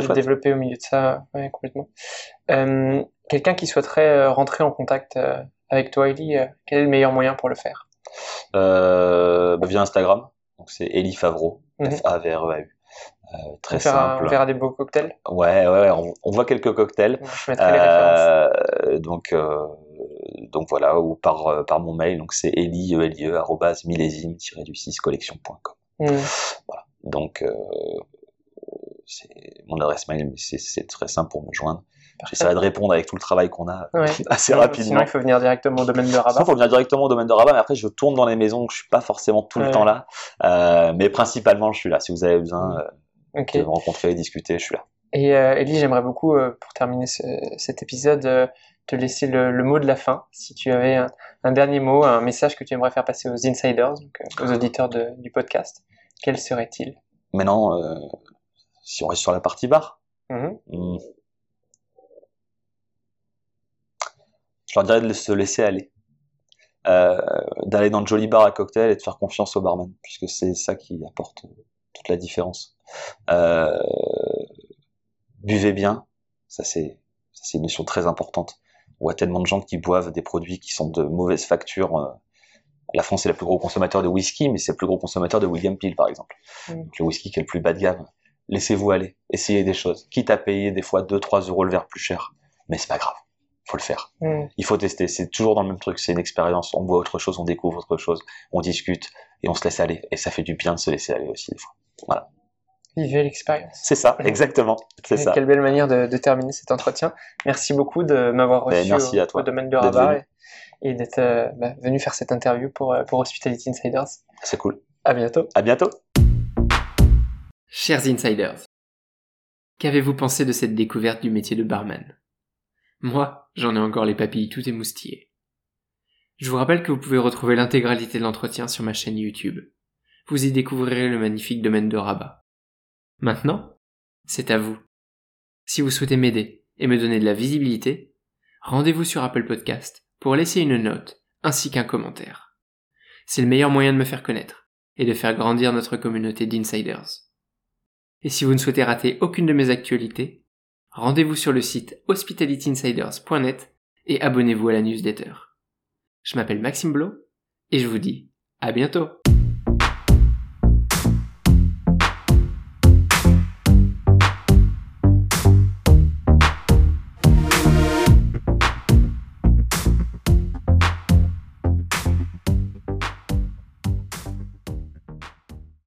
Speaker 2: de développer au milieu de ça ouais, complètement. Quelqu'un qui souhaiterait euh, rentrer en contact euh, avec toi, Eli, euh, quel est le meilleur moyen pour le faire?
Speaker 1: Euh, bah, Via Instagram. Donc c'est Eli Favreau, mhm. F-A-V-R-E-A-U. Euh, très on simple.
Speaker 2: on verra des beaux cocktails?
Speaker 1: Ouais, ouais, on, on voit quelques cocktails.
Speaker 2: je mettrai les références.
Speaker 1: Donc, donc voilà, ou par par mon mail. Donc c'est eli e l i e millésime du 6 collection.com. Mhm. Voilà. Donc c'est mon adresse mail, c'est très simple pour me joindre. J'essaierai de répondre avec tout le travail qu'on a assez rapidement. Sinon,
Speaker 2: il faut venir directement au domaine de Rabat.
Speaker 1: il faut venir directement au domaine de Rabat, mais après, je tourne dans les maisons, donc je suis pas forcément tout le temps là. Euh, mais principalement, je suis là. Si vous avez besoin euh, de me rencontrer, discuter, je suis là.
Speaker 2: Et euh, Elie, j'aimerais beaucoup, euh, pour terminer ce, cet épisode, euh, te laisser le, le, mot de la fin. Si tu avais un, un, dernier mot, un message que tu aimerais faire passer aux insiders, donc, aux auditeurs de, du podcast, quel serait-il?
Speaker 1: Maintenant, si on reste sur la partie bar, mm je leur dirais de se laisser aller. Euh, d'aller dans le joli bar à cocktail et de faire confiance au barman, puisque c'est ça qui apporte toute la différence. Euh, buvez bien, ça c'est c'est une notion très importante. On voit tellement de gens qui boivent des produits qui sont de mauvaise facture. Euh, la France est le plus gros consommateur de whisky, mais c'est le plus gros consommateur de William Peel, par exemple. Le whisky qui est le plus bas de gamme. Laissez-vous aller, essayez des choses. Quitte à payer des fois 2-3 euros le verre plus cher, mais c'est pas grave faut le faire. Mm. Il faut tester. C'est toujours dans le même truc. C'est une expérience. On voit autre chose, on découvre autre chose, on discute et on se laisse aller. Et ça fait du bien de se laisser aller aussi des fois. Voilà.
Speaker 2: Vivez l'expérience.
Speaker 1: C'est ça, exactement. C'est ça.
Speaker 2: Quelle belle manière de, terminer cet entretien. Merci beaucoup de m'avoir ben, reçu merci au, à toi domaine de Rabat et, d'être euh, bah, venu faire cette interview pour, euh, pour Hospitality Insiders.
Speaker 1: C'est cool.
Speaker 2: À bientôt.
Speaker 1: À bientôt.
Speaker 2: Chers insiders, qu'avez-vous pensé de cette découverte du métier de barman? Moi, j'en ai encore les papilles tout émoustillées. Je vous rappelle que vous pouvez retrouver l'intégralité de l'entretien sur ma chaîne YouTube. Vous y découvrirez le magnifique domaine de Rabat. Maintenant, c'est à vous. Si vous souhaitez m'aider et me donner de la visibilité, rendez-vous sur Apple Podcast pour laisser une note ainsi qu'un commentaire. C'est le meilleur moyen de me faire connaître et de faire grandir notre communauté d'insiders. Et si vous ne souhaitez rater aucune de mes actualités, rendez-vous sur le site hospitalityinsiders.net et abonnez-vous à la newsletter. Je m'appelle Maxime Blo et je vous dis à bientôt